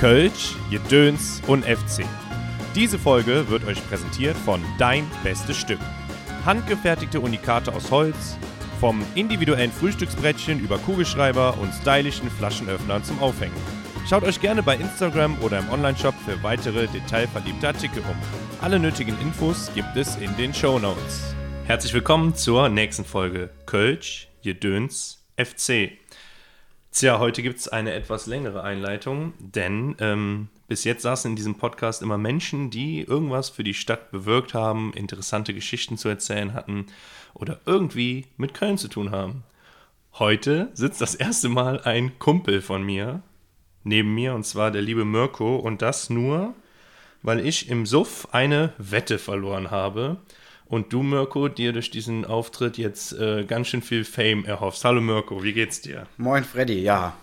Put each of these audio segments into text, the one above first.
Kölsch, Jedöns und FC. Diese Folge wird euch präsentiert von Dein Bestes Stück. Handgefertigte Unikate aus Holz, vom individuellen Frühstücksbrettchen über Kugelschreiber und stylischen Flaschenöffnern zum Aufhängen. Schaut euch gerne bei Instagram oder im Onlineshop für weitere detailverliebte Artikel um. Alle nötigen Infos gibt es in den Show Notes. Herzlich willkommen zur nächsten Folge Kölsch, Jedöns, FC. Tja, heute gibt es eine etwas längere Einleitung, denn ähm, bis jetzt saßen in diesem Podcast immer Menschen, die irgendwas für die Stadt bewirkt haben, interessante Geschichten zu erzählen hatten oder irgendwie mit Köln zu tun haben. Heute sitzt das erste Mal ein Kumpel von mir neben mir, und zwar der liebe Mirko, und das nur, weil ich im Suff eine Wette verloren habe und du, Mirko, dir durch diesen Auftritt jetzt äh, ganz schön viel Fame erhoffst. Hallo Mirko, wie geht's dir? Moin Freddy, ja.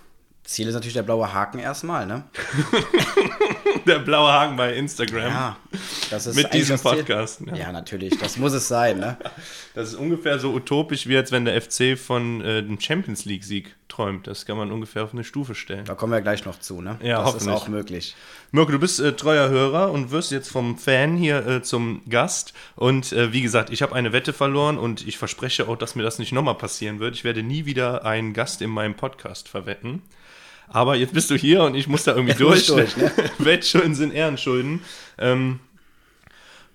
Ziel ist natürlich der blaue Haken erstmal, ne? der blaue Haken bei Instagram. Ja, das ist Mit diesem Podcast. Ja. ja. natürlich, das muss es sein, ne? Das ist ungefähr so utopisch, wie als wenn der FC von äh, dem Champions League-Sieg träumt. Das kann man ungefähr auf eine Stufe stellen. Da kommen wir gleich noch zu, ne? Ja, das ist auch möglich. Mirko, du bist äh, treuer Hörer und wirst jetzt vom Fan hier äh, zum Gast. Und äh, wie gesagt, ich habe eine Wette verloren und ich verspreche auch, dass mir das nicht nochmal passieren wird. Ich werde nie wieder einen Gast in meinem Podcast verwetten. Aber jetzt bist du hier und ich muss da irgendwie durch. durch ne? Wettschulden sind Ehrenschulden. Ähm,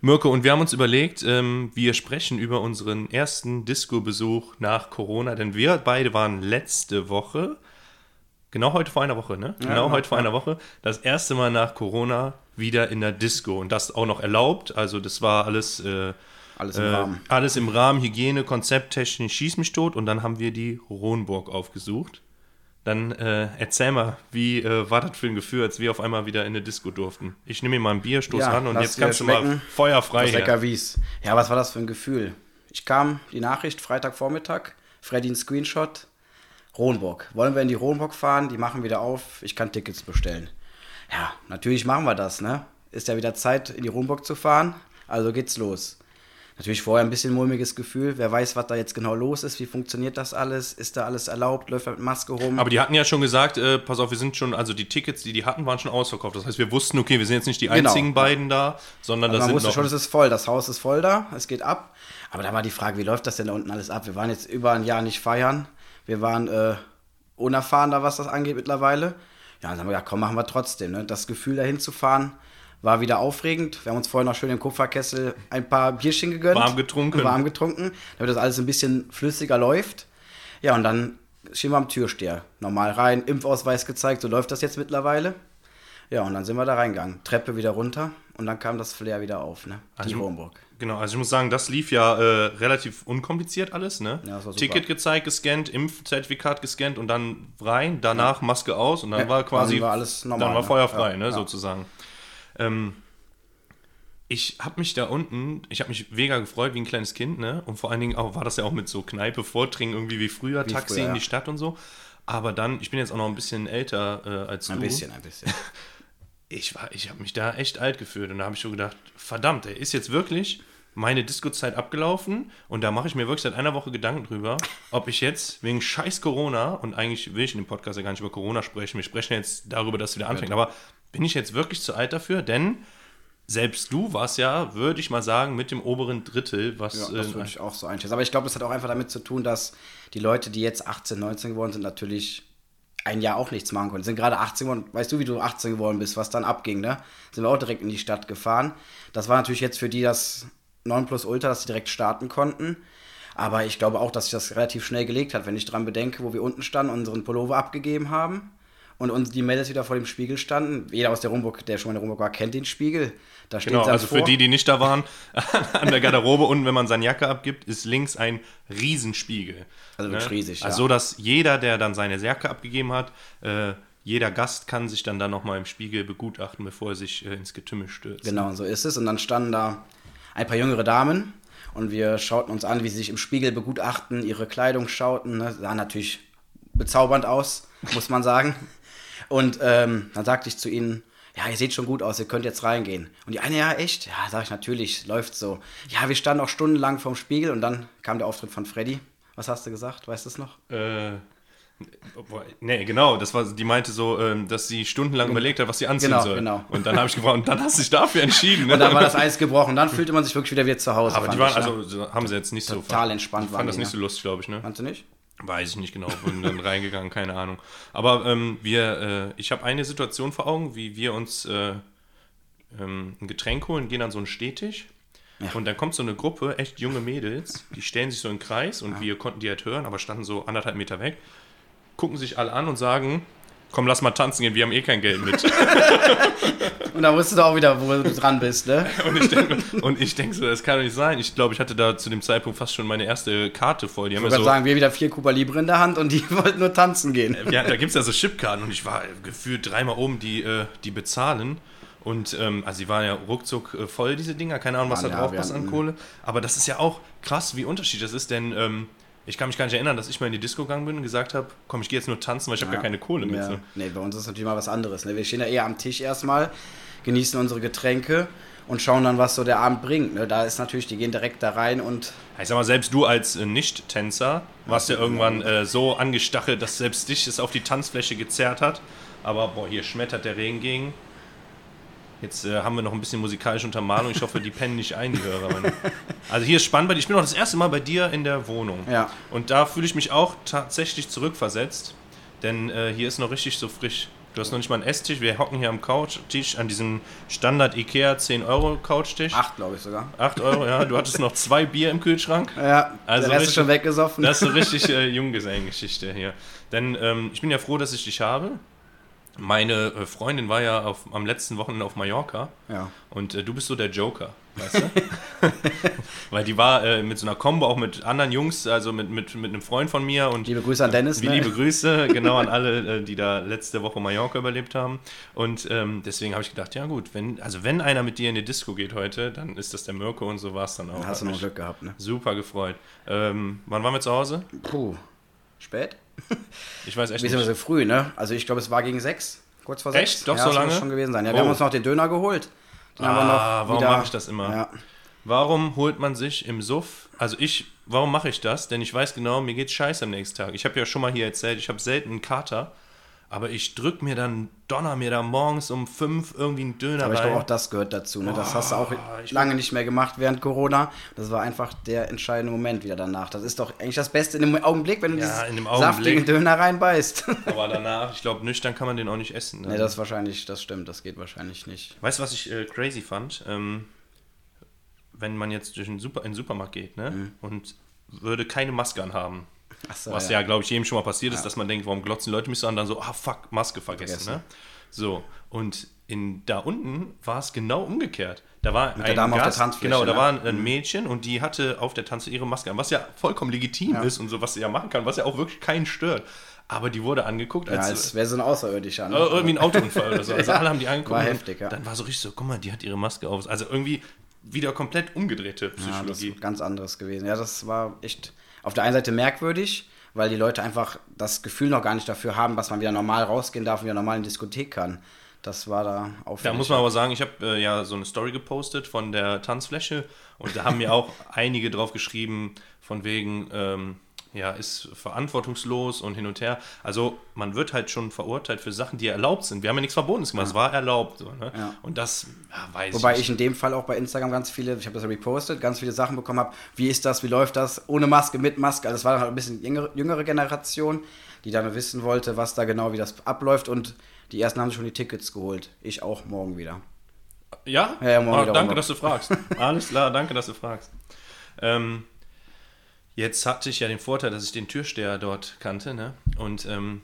Mirko, und wir haben uns überlegt, ähm, wir sprechen über unseren ersten Disco-Besuch nach Corona, denn wir beide waren letzte Woche, genau heute vor einer Woche, ne? Ja, genau heute vor einer Woche, das erste Mal nach Corona wieder in der Disco und das auch noch erlaubt. Also das war alles äh, alles im äh, Rahmen. Alles im Rahmen, Hygiene, Konzepttechnik, schieß mich tot und dann haben wir die Ronburg aufgesucht. Dann äh, erzähl mal, wie äh, war das für ein Gefühl, als wir auf einmal wieder in eine Disco durften? Ich nehme mir mal ein Bier, stoß ja, ran und jetzt kannst du mal feuerfrei das lecker Wies. Ja, was war das für ein Gefühl? Ich kam, die Nachricht, Freitagvormittag, Freddy ein Screenshot, Ronburg. Wollen wir in die Ronburg fahren? Die machen wieder auf, ich kann Tickets bestellen. Ja, natürlich machen wir das, ne? Ist ja wieder Zeit, in die Ronburg zu fahren, also geht's los. Natürlich vorher ein bisschen mulmiges Gefühl. Wer weiß, was da jetzt genau los ist, wie funktioniert das alles? Ist da alles erlaubt? Läuft er mit Maske rum? Aber die hatten ja schon gesagt, äh, pass auf, wir sind schon, also die Tickets, die die hatten, waren schon ausverkauft. Das heißt, wir wussten, okay, wir sind jetzt nicht die genau. einzigen beiden da, sondern also das sind wusste schon, es ist voll. Das Haus ist voll da, es geht ab. Aber da war die Frage, wie läuft das denn da unten alles ab? Wir waren jetzt über ein Jahr nicht feiern. Wir waren äh, unerfahren da, was das angeht mittlerweile. Ja, dann haben wir gesagt, komm, machen wir trotzdem. Ne? Das Gefühl, dahin zu fahren, war wieder aufregend. Wir haben uns vorher noch schön im Kupferkessel ein paar Bierchen gegönnt. Warm getrunken. Warm getrunken, damit das alles ein bisschen flüssiger läuft. Ja, und dann stehen wir am Türsteher. Normal rein, Impfausweis gezeigt, so läuft das jetzt mittlerweile. Ja, und dann sind wir da reingegangen. Treppe wieder runter und dann kam das Flair wieder auf, ne? Die also, Homburg. Genau, also ich muss sagen, das lief ja äh, relativ unkompliziert alles, ne? Ja, das war super. Ticket gezeigt, gescannt, Impfzertifikat gescannt und dann rein, danach ja. Maske aus und dann ja, war quasi. Dann war alles normal. Dann war feuerfrei, ne, sozusagen. Ähm, ich habe mich da unten, ich habe mich mega gefreut wie ein kleines Kind, ne? Und vor allen Dingen auch, war das ja auch mit so Kneipe, Vordringen irgendwie wie früher, wie Taxi früher, in die Stadt und so. Aber dann, ich bin jetzt auch noch ein bisschen älter äh, als ein du. Ein bisschen, ein bisschen. Ich, ich habe mich da echt alt gefühlt und da habe ich schon gedacht, verdammt, ey, ist jetzt wirklich meine Disco-Zeit abgelaufen und da mache ich mir wirklich seit einer Woche Gedanken drüber, ob ich jetzt wegen scheiß Corona, und eigentlich will ich in dem Podcast ja gar nicht über Corona sprechen, wir sprechen jetzt darüber, dass es wieder anfängt, aber bin ich jetzt wirklich zu alt dafür? Denn selbst du warst ja, würde ich mal sagen, mit dem oberen Drittel, was. Ja, das äh, würde ich auch so einschätzen. Aber ich glaube, es hat auch einfach damit zu tun, dass die Leute, die jetzt 18, 19 geworden sind, natürlich ein Jahr auch nichts machen konnten. Sind gerade 18 geworden, weißt du, wie du 18 geworden bist, was dann abging, ne? Sind wir auch direkt in die Stadt gefahren. Das war natürlich jetzt für die das 9 Plus Ultra, dass sie direkt starten konnten. Aber ich glaube auch, dass sich das relativ schnell gelegt hat, wenn ich dran bedenke, wo wir unten standen, unseren Pullover abgegeben haben und uns die Mädels wieder vor dem Spiegel standen. Jeder aus der Rumburg, der schon mal in der Rumburg war, kennt den Spiegel. Da steht genau, also vor. für die, die nicht da waren, an der Garderobe unten, wenn man seine Jacke abgibt, ist links ein Riesenspiegel. Also wirklich ne? riesig, ja. Also so, dass jeder, der dann seine Jacke abgegeben hat, äh, jeder Gast kann sich dann da nochmal im Spiegel begutachten, bevor er sich äh, ins Getümmel stürzt. Genau, so ist es. Und dann standen da ein paar jüngere Damen und wir schauten uns an, wie sie sich im Spiegel begutachten, ihre Kleidung schauten. Ne? Sah natürlich bezaubernd aus, muss man sagen. Und ähm, dann sagte ich zu ihnen, ja, ihr seht schon gut aus, ihr könnt jetzt reingehen. Und die eine, ja, echt? Ja, sag ich, natürlich, läuft so. Ja, wir standen auch stundenlang vorm Spiegel und dann kam der Auftritt von Freddy. Was hast du gesagt? Weißt du es noch? Äh, Nee, genau, das war, die meinte so, ähm, dass sie stundenlang überlegt hat, was sie anziehen Genau, soll. genau. Und dann habe ich gefragt, und dann hast du dich dafür entschieden. Ne? Und dann war das Eis gebrochen. Dann fühlte man sich wirklich wieder wie zu Hause. Aber die waren, ich, ne? also so haben sie jetzt nicht so. Total entspannt Ich waren fand das nicht ne? so lustig, glaube ich, ne? Fandst du nicht? Weiß ich nicht genau, bin dann reingegangen, keine Ahnung. Aber ähm, wir, äh, ich habe eine Situation vor Augen, wie wir uns äh, ähm, ein Getränk holen, gehen an so einen Stehtisch. Und dann kommt so eine Gruppe, echt junge Mädels, die stellen sich so in den Kreis und wir konnten die halt hören, aber standen so anderthalb Meter weg, gucken sich alle an und sagen, komm, lass mal tanzen gehen, wir haben eh kein Geld mit. Und da wusstest du auch wieder, wo du dran bist, ne? Und ich denke denk so, das kann doch nicht sein. Ich glaube, ich hatte da zu dem Zeitpunkt fast schon meine erste Karte voll. Die haben Ich würde so, sagen, wir wieder vier Cuba Libre in der Hand und die wollten nur tanzen gehen. ja, da gibt es ja so Chipkarten und ich war gefühlt dreimal oben, die, äh, die bezahlen. Und ähm, also die waren ja ruckzuck äh, voll, diese Dinger. Keine Ahnung, was da ja, drauf passt an Kohle. Aber das ist ja auch krass, wie unterschiedlich das ist, denn ähm, ich kann mich gar nicht erinnern, dass ich mal in die Disco gegangen bin und gesagt habe, komm, ich gehe jetzt nur tanzen, weil ich habe gar keine Kohle mit. Ja. So. Nee, bei uns ist natürlich mal was anderes. Ne? Wir stehen ja eher am Tisch erstmal, genießen unsere Getränke und schauen dann, was so der Abend bringt. Ne? Da ist natürlich, die gehen direkt da rein und Ich sag mal, selbst du als äh, Nicht-Tänzer warst ja irgendwann äh, so angestachelt, dass selbst dich es auf die Tanzfläche gezerrt hat. Aber boah, hier schmettert der Regen gegen. Jetzt äh, haben wir noch ein bisschen musikalische Untermalung. Ich hoffe, die pennen nicht ein, die Hörer. Meine. Also hier ist spannend bei dir. Ich bin auch das erste Mal bei dir in der Wohnung. Ja. Und da fühle ich mich auch tatsächlich zurückversetzt. Denn äh, hier ist noch richtig so frisch. Du hast noch nicht mal einen Esstisch. Wir hocken hier am Couchtisch an diesem Standard Ikea 10 Euro Couchtisch. acht, glaube ich sogar. 8 Euro, ja. Du hattest noch zwei Bier im Kühlschrank. Ja, Also der Rest ist richtig- schon weggesoffen. Das ist so richtig äh, Junggesellengeschichte hier. Denn ähm, ich bin ja froh, dass ich dich habe. Meine äh, Freundin war ja auf, am letzten Wochenende auf Mallorca ja. und äh, du bist so der Joker, weißt du? Weil die war äh, mit so einer Combo auch mit anderen Jungs, also mit, mit, mit einem Freund von mir und Liebe Grüße an Dennis. wie ne? liebe Grüße, genau an alle, äh, die da letzte Woche Mallorca überlebt haben. Und ähm, deswegen habe ich gedacht, ja gut, wenn, also wenn einer mit dir in die Disco geht heute, dann ist das der Mirko und so war es dann auch. Hast Hat du noch Glück gehabt, ne? Super gefreut. Ähm, wann waren wir zu Hause? Puh. Spät? Ich weiß echt wir nicht. so früh, ne? Also ich glaube, es war gegen sechs. Kurz vor Echt? sechs. Doch ja, so das muss lange? schon gewesen sein. Ja, wir Oh. haben uns noch den Döner geholt. Den wir Ah, noch warum mache ich das immer? Ja. Warum holt man sich im Suff, also ich, warum mache ich das? Denn ich weiß genau, mir geht's scheiße am nächsten Tag. Ich habe ja schon mal hier erzählt, ich habe selten einen Kater, aber ich drück mir dann, donner mir da morgens um fünf irgendwie einen Döner Aber ich glaube, auch das gehört dazu. Ne? Das hast du auch lange nicht mehr gemacht während Corona. Das war einfach der entscheidende Moment wieder danach. Das ist doch eigentlich das Beste in dem Augenblick, wenn du Ja, diesen in dem Augenblick. saftigen Döner reinbeißt. aber danach, ich glaube, nüchtern kann man den auch nicht essen. ne, das wahrscheinlich, das stimmt, das geht wahrscheinlich nicht. Weißt du, was ich äh, crazy fand? Ähm, wenn man jetzt durch einen Super, in den Supermarkt geht ne? Mhm. und würde keine Maske anhaben. Achso, Was ja, glaube ich, jedem schon mal passiert ist, dass man denkt, warum glotzen Leute mich so an, dann so, ah fuck, Maske vergessen. Vergessen. Ne? So, und in, da unten war es genau umgekehrt. Da war der ein Dame auf der Gast, Tanzfläche, genau, da ne? war ein Mädchen und die hatte auf der Tanzfläche ihre Maske an, was ja vollkommen legitim ist und so, was sie ja machen kann, was ja auch wirklich keinen stört. Aber die wurde angeguckt, Ja, als, als wäre so ein Außerirdischer. Ne? äh, irgendwie ein Autounfall oder so. Also Ja, alle haben die angeguckt. war heftig, ja. Dann war so richtig so, guck mal, die hat ihre Maske auf. Also irgendwie wieder komplett umgedrehte Ja, das Psychologie. ist ganz anderes gewesen. Ja, das war echt auf der einen Seite merkwürdig, weil die Leute einfach das Gefühl noch gar nicht dafür haben, dass man wieder normal rausgehen darf und wieder normal in die Diskothek kann. Das war da auffällig. Da muss man aber sagen, ich habe äh, ja so eine Story gepostet von der Tanzfläche und da haben mir auch einige drauf geschrieben, von wegen, ähm, ja, ist verantwortungslos und hin und her. Also man wird halt schon verurteilt für Sachen, die erlaubt sind. Wir haben ja nichts Verbotenes gemacht, es war erlaubt. So, ne? Ja. Und das ja, weiß Wobei ich ich in dem Fall auch bei Instagram ganz viele, ich habe das ja repostet, ganz viele Sachen bekommen habe. Wie ist das, wie läuft das? Ohne Maske, mit Maske. Also es war halt ein bisschen jüngere, jüngere Generation, die dann wissen wollte, was da genau, wie das abläuft. Und die ersten haben sich schon die Tickets geholt. Ich auch morgen wieder. Ja? Ja, ja, morgen Ah, wieder danke, dass du fragst. Alles klar, danke, dass du fragst. Ähm, jetzt hatte ich ja den Vorteil, dass ich den Türsteher dort kannte. Ne? Und ähm,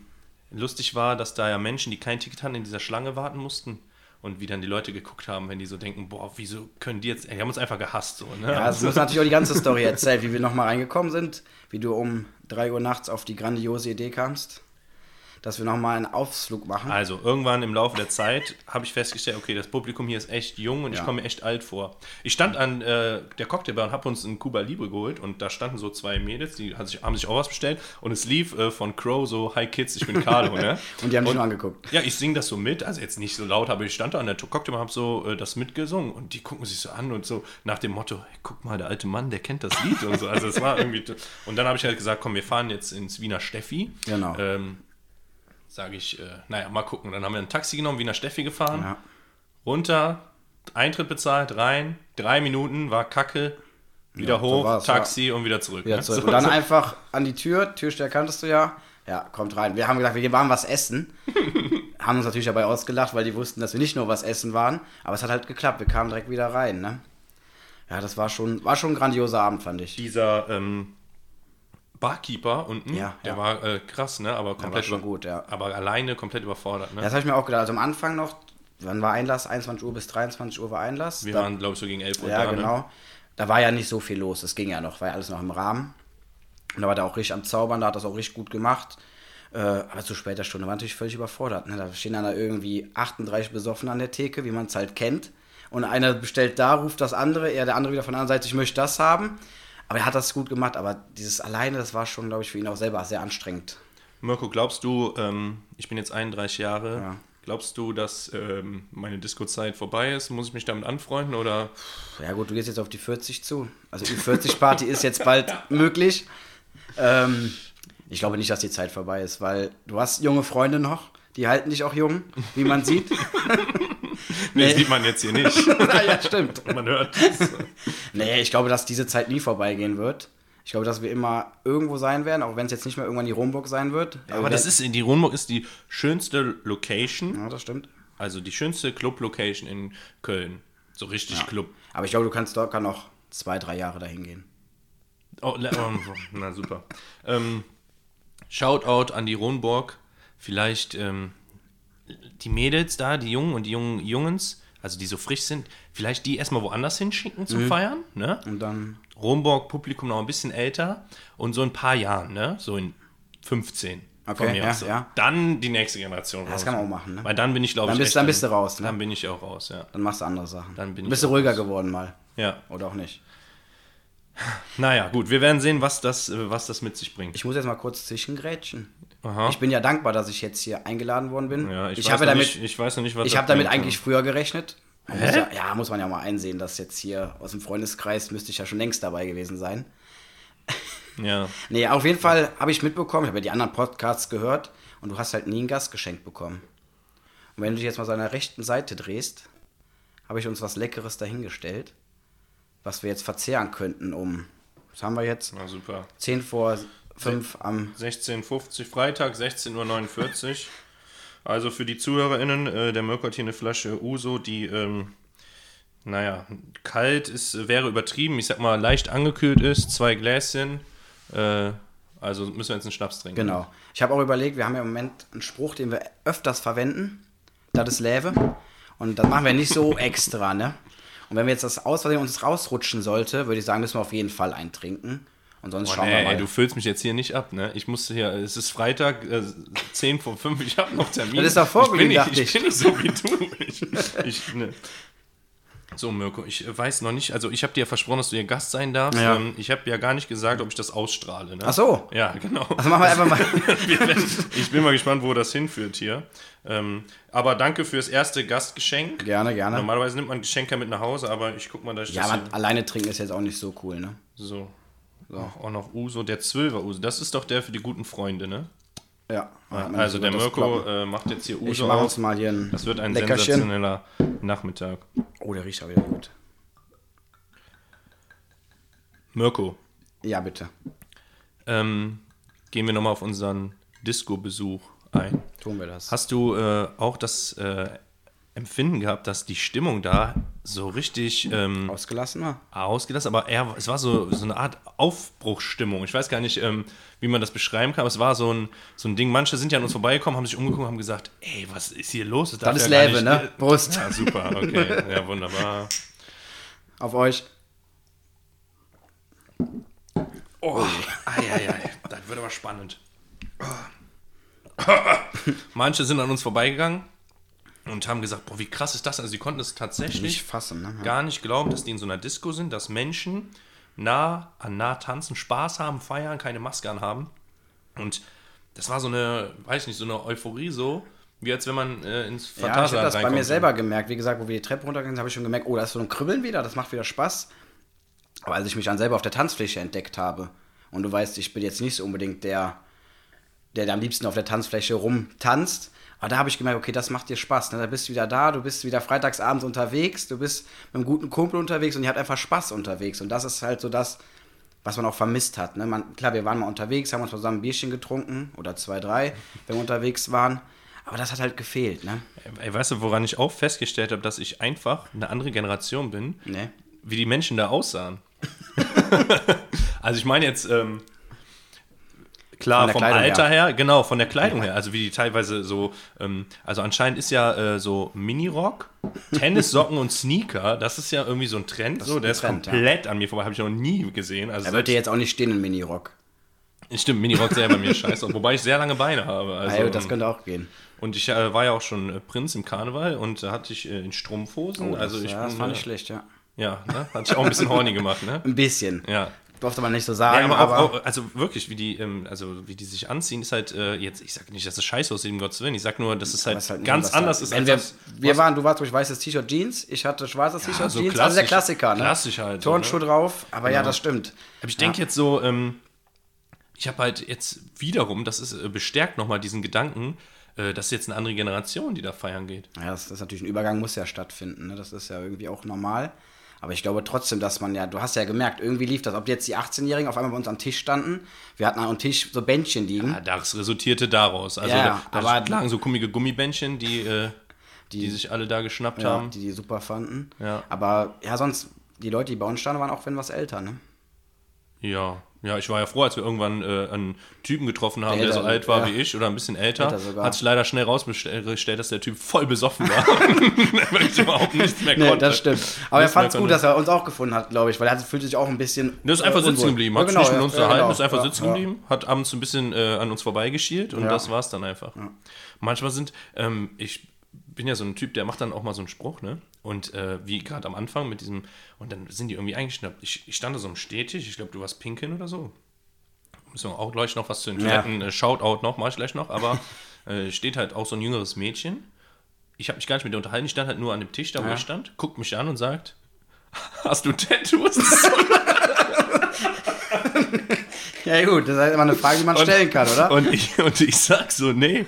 lustig war, dass da ja Menschen, die kein Ticket hatten, in dieser Schlange warten mussten. Und wie dann die Leute geguckt haben, wenn die so denken, boah, wieso können die jetzt, die haben uns einfach gehasst. So, ne? Ja, es muss natürlich auch die ganze Story erzählen, wie wir nochmal reingekommen sind, wie du um 3 Uhr nachts auf die grandiose Idee kamst. Dass wir nochmal einen Ausflug machen. Also, irgendwann im Laufe der Zeit habe ich festgestellt, okay, das Publikum hier ist echt jung und ich Ja. komme mir echt alt vor. Ich stand an äh, der Cocktailbar und habe uns einen Cuba Libre geholt und da standen so zwei Mädels, die haben sich, haben sich auch was bestellt und es lief äh, von Crow so, Hi Kids, ich bin Carlo, ne? Und die haben dich nur angeguckt. Ja, ich singe das so mit, also jetzt nicht so laut, aber ich stand da an der Cocktailbar und habe so äh, das mitgesungen und die gucken sich so an und so nach dem Motto, hey, guck mal, der alte Mann, der kennt das Lied und so. Also es war irgendwie... Und dann habe ich halt gesagt, komm, wir fahren jetzt ins Wiener Steffi. Genau. Ähm, Sage ich, äh, naja, mal gucken. Dann haben wir ein Taxi genommen, Wiener Steffi gefahren, Ja. runter, Eintritt bezahlt, rein, drei Minuten, war kacke, wieder Ja, hoch, Taxi und wieder zurück. Wieder ne? zurück. So, Und dann so. einfach an die Tür, Türsteher kanntest du ja. Ja, kommt rein. Wir haben gesagt, wir waren was essen. haben uns natürlich dabei ausgelacht, weil die wussten, dass wir nicht nur was essen waren. Aber es hat halt geklappt. Wir kamen direkt wieder rein, ne? Ja, das war schon, war schon ein grandioser Abend, fand ich. Dieser ähm, Barkeeper unten, Ja, der ja. war äh, krass, ne? Aber komplett schon über- gut, ja. Aber alleine komplett überfordert, ne? Das habe ich mir auch gedacht. Also am Anfang noch, wann war Einlass? 21 Uhr bis 23 Uhr war Einlass. wir Da- waren, glaube ich, so gegen 11 Uhr Ja, da, genau. Ne? Da war ja nicht so viel los. Das ging ja noch, war ja alles noch im Rahmen. Und da war der auch richtig am Zaubern, da hat das auch richtig gut gemacht. Äh, aber zu später Stunde war natürlich völlig überfordert. Ne? Da stehen dann da irgendwie 38 Besoffene an der Theke, wie man es halt kennt. Und einer bestellt da, ruft das andere, er der andere wieder von der anderen Seite, ich möchte das haben. Aber er hat das gut gemacht, aber dieses alleine, das war schon, glaube ich, für ihn auch selber sehr anstrengend. Mirko, glaubst du, ähm, ich bin jetzt 31 Jahre, Ja. glaubst du, dass ähm, meine Disco-Zeit vorbei ist? Muss ich mich damit anfreunden oder? Ja gut, du gehst jetzt auf die 40 zu. Also die 40-Party ist jetzt bald möglich. Ähm, ich glaube nicht, dass die Zeit vorbei ist, weil du hast junge Freunde noch, die halten dich auch jung, wie man sieht. Nee, Nee. sieht man jetzt hier nicht. ja, stimmt. man hört es. Nee, ich glaube, dass diese Zeit nie vorbeigehen wird. Ich glaube, dass wir immer irgendwo sein werden, auch wenn es jetzt nicht mehr irgendwann die Romburg sein wird. Aber das ist, die Rundburg ist die schönste Location, Ja, das stimmt. also die schönste Club-Location in Köln. So richtig Club. Aber ich glaube, du kannst locker noch zwei, drei Jahre dahin gehen. Oh, oh, na super. Ähm, Shoutout an die Ronburg. Vielleicht ähm, die Mädels da, die Jungen und die jungen Jungens, also die so frisch sind, vielleicht die erstmal woanders hinschicken zum Mhm. Feiern. Ne? Und dann, Ronburg Publikum noch ein bisschen älter und so ein paar Jahren, ne? so in 15. Okay, ja, ja. Dann die nächste Generation. das raus. kann man auch machen, ne? Weil dann bin ich, glaube ich, bist- dann bist du raus, ne? Dann bin ich auch raus, ja. dann machst du andere Sachen. Dann bin bist ich du ruhiger geworden mal. Ja. Oder auch nicht. Naja, gut, wir werden sehen, was das, äh, was das mit sich bringt. Ich muss jetzt mal kurz zwischengrätschen. Aha. Ich bin ja dankbar, dass ich jetzt hier eingeladen worden bin. ja, ich, ich weiß habe damit, nicht, ich weiß noch nicht, was ich habe damit eigentlich früher gerechnet. Muss ja, ja, muss man ja mal einsehen, dass jetzt hier aus dem Freundeskreis müsste ich ja schon längst dabei gewesen sein. Ja. Nee, auf jeden Fall habe ich mitbekommen, ich habe ja die anderen Podcasts gehört und du hast halt nie ein Gastgeschenk bekommen. Und wenn du dich jetzt mal so an der rechten Seite drehst, habe ich uns was Leckeres dahingestellt, was wir jetzt verzehren könnten um, was haben wir jetzt? Na super. 10 vor 5 am 16.50 Freitag, 16.49 Uhr. Also für die ZuhörerInnen, äh, der Mirko hat hier eine Flasche Uso, die, ähm, naja, kalt ist, wäre übertrieben. Ich sag mal, leicht angekühlt ist. Zwei Gläschen. Äh, also müssen wir jetzt einen Schnaps trinken. Genau. Ich habe auch überlegt, wir haben ja im Moment einen Spruch, den wir öfters verwenden. Das ist Läve. Und das machen wir nicht so extra, ne? Und wenn wir jetzt das aus Versehen uns rausrutschen sollte, würde ich sagen, müssen wir auf jeden Fall eintrinken. Und sonst Oh, schauen nee, wir mal. ey, du füllst mich jetzt hier nicht ab, ne? Ich musste hier, es ist Freitag, äh, 10 vor 5, ich habe noch Termin. Das ist doch vorgelegt, ich dachte nicht, ich. bin nicht so wie du. Ich, ich, ne. So, Mirko, ich weiß noch nicht, also ich habe dir ja versprochen, dass du hier Gast sein darfst. Ja. Ähm, ich habe ja gar nicht gesagt, ob ich das ausstrahle. Ne? Ach so. Ja, genau. Also machen wir einfach mal. Ich bin mal gespannt, wo das hinführt hier. Ähm, aber danke fürs erste Gastgeschenk. gerne, gerne. Normalerweise nimmt man Geschenke mit nach Hause, aber ich guck mal, dass ich Ja, das aber alleine trinken ist jetzt auch nicht so cool, ne? so. Ach, auch noch Uso, der Zwölfer Uso. Das ist doch der für die guten Freunde, ne? Ja. Also der Mirko äh, macht jetzt hier Ich Uso mache auf. uns mal hier ein Das wird ein Leckerchen. sensationeller Nachmittag. Oh, der riecht auch wieder gut. Mirko, Ja, bitte. ähm, gehen wir nochmal auf unseren Disco-Besuch ein. Tun wir das. Hast du äh, auch das äh, Empfinden gehabt, dass die Stimmung da so richtig ähm, Ausgelassen war? ausgelassen, aber eher, es war so, so eine Art Aufbruchsstimmung. Ich weiß gar nicht, ähm, wie man das beschreiben kann, aber es war so ein, so ein Ding. Manche sind ja an uns vorbeigekommen, haben sich umgeguckt und haben gesagt, ey, was ist hier los? darf Das ist ja nicht- ne? Brust. Ja, super, okay, ja, wunderbar. Auf euch. Oh, ei, ei, ei. das wird aber spannend. Manche sind an uns vorbeigegangen und haben gesagt, boah, wie krass ist das? Also sie konnten es tatsächlich Nicht fassen, ne? Gar nicht glauben, dass die in so einer Disco sind, dass Menschen nah an nah tanzen, Spaß haben, feiern, keine Maske anhaben. Und das war so eine, weiß ich nicht, so eine Euphorie so, wie als wenn man äh, ins Ja, ich habe Phantasialand das bei mir reinkommt. selber gemerkt. Wie gesagt, wo wir die Treppe runtergegangen sind, habe ich schon gemerkt, oh, da ist so ein Kribbeln wieder, das macht wieder Spaß. Aber als ich mich dann selber auf der Tanzfläche entdeckt habe, und du weißt, ich bin jetzt nicht so unbedingt der, der am liebsten auf der Tanzfläche rumtanzt, aber da habe ich gemerkt, okay, das macht dir Spaß. Ne? Da bist du wieder da, du bist wieder freitagsabends unterwegs, du bist mit einem guten Kumpel unterwegs und ihr habt einfach Spaß unterwegs. Und das ist halt so das, was man auch vermisst hat. Ne? Man, klar, wir waren mal unterwegs, haben uns zusammen ein Bierchen getrunken oder zwei, drei, wenn wir unterwegs waren. Aber das hat halt gefehlt, ne? Ey, weißt du, woran ich auch festgestellt habe, dass ich einfach eine andere Generation bin, Ne? wie die Menschen da aussahen. also ich meine jetzt, ähm, klar, der vom Kleidung Alter her. genau, von der Kleidung her. Also wie die teilweise so, ähm, also anscheinend ist ja äh, so Minirock, Tennissocken und Sneaker, das ist ja irgendwie so ein Trend, so, ist der ein ist Trend, ja. komplett an mir vorbei, habe ich noch nie gesehen. Also Er wird dir jetzt auch nicht stehen in Minirock. Stimmt, Minirock selber mir scheiße, wobei ich sehr lange Beine habe. Also, Also, das könnte auch gehen. und ich äh, war ja auch schon äh, Prinz im Karneval und da hatte ich äh, in Strumpfhosen. Oh, das, also ich ja, das bin, war äh, nicht schlecht, ja. Ja, ne? hatte ich auch ein bisschen horny gemacht, ne? Ein bisschen. Ja. Durfte man nicht so Ja, sagen, aber, aber, auch, auch, also wirklich, wie die, ähm, also wie die sich anziehen, ist halt äh, jetzt, ich sag nicht, dass es scheiße aussieht, um Gottes Willen, ich sag nur, dass es halt, halt ganz anders ist Wenn als wir, das, wir waren, du warst durch weißes T-Shirt Jeans, ich hatte schwarzes T-Shirt so Jeans, also der klassisch- Klassiker, ne? klassisch halt Turnschuh ne? drauf, aber ja, das stimmt. Aber ich denke jetzt so, ähm, ich habe halt jetzt wiederum, das ist äh, bestärkt nochmal diesen Gedanken, äh, das ist jetzt eine andere Generation, die da feiern geht. Ja, das ist natürlich ein Übergang, muss ja stattfinden, ne? Das ist ja irgendwie auch normal. Aber ich glaube trotzdem, dass man ja, du hast ja gemerkt, irgendwie lief das, ob jetzt die 18-Jährigen auf einmal bei uns am Tisch standen, wir hatten am Tisch so Bändchen liegen. Ja, das resultierte daraus. Also Ja, da, da lagen so gummige Gummibändchen, die, äh, die, sich alle da geschnappt Ja, haben. die die super fanden. Ja. Aber ja, sonst, die Leute, die bei uns standen, waren auch wenn was älter, ne? Ja, ja, ich war ja froh, als wir irgendwann äh, einen Typen getroffen haben, Der der so älter- alt war ja. wie ich oder ein bisschen älter. Älter. Hat sich leider schnell rausgestellt, dass der Typ voll besoffen war. Weil ich überhaupt nichts mehr Nee, konnte. das stimmt. Aber er Nichts fand es gut, dass er uns auch gefunden hat, glaube ich, weil er fühlt sich auch ein bisschen. Der ist einfach äh, sitzen geblieben, Ja, hat genau, sich nicht mit ja, uns ja, unterhalten, genau. ist einfach Ja, sitzen ja. geblieben, hat abends ein bisschen äh, an uns vorbeigeschielt und Ja. das war's dann einfach. Manchmal sind, ähm, ich bin ja so ein Typ, der macht dann auch mal so einen Spruch, ne? Und äh, wie gerade am Anfang mit diesem, und dann sind die irgendwie eingeschnappt. Ich, ich stand da so am Stehtisch, ich glaube, du warst pinkeln oder so. Müssen wir auch gleich noch was zu den Ja. Äh, Shoutout noch, mach ich gleich noch, aber äh, steht halt auch so ein jüngeres Mädchen. Ich habe mich gar nicht mit ihr unterhalten, ich stand halt nur an dem Tisch, da wo Ja. ich stand, guckt mich an und sagt, hast du Tattoos? Ja, gut, das ist immer eine Frage, die man stellen kann, oder? Und ich, und ich sag so, nee.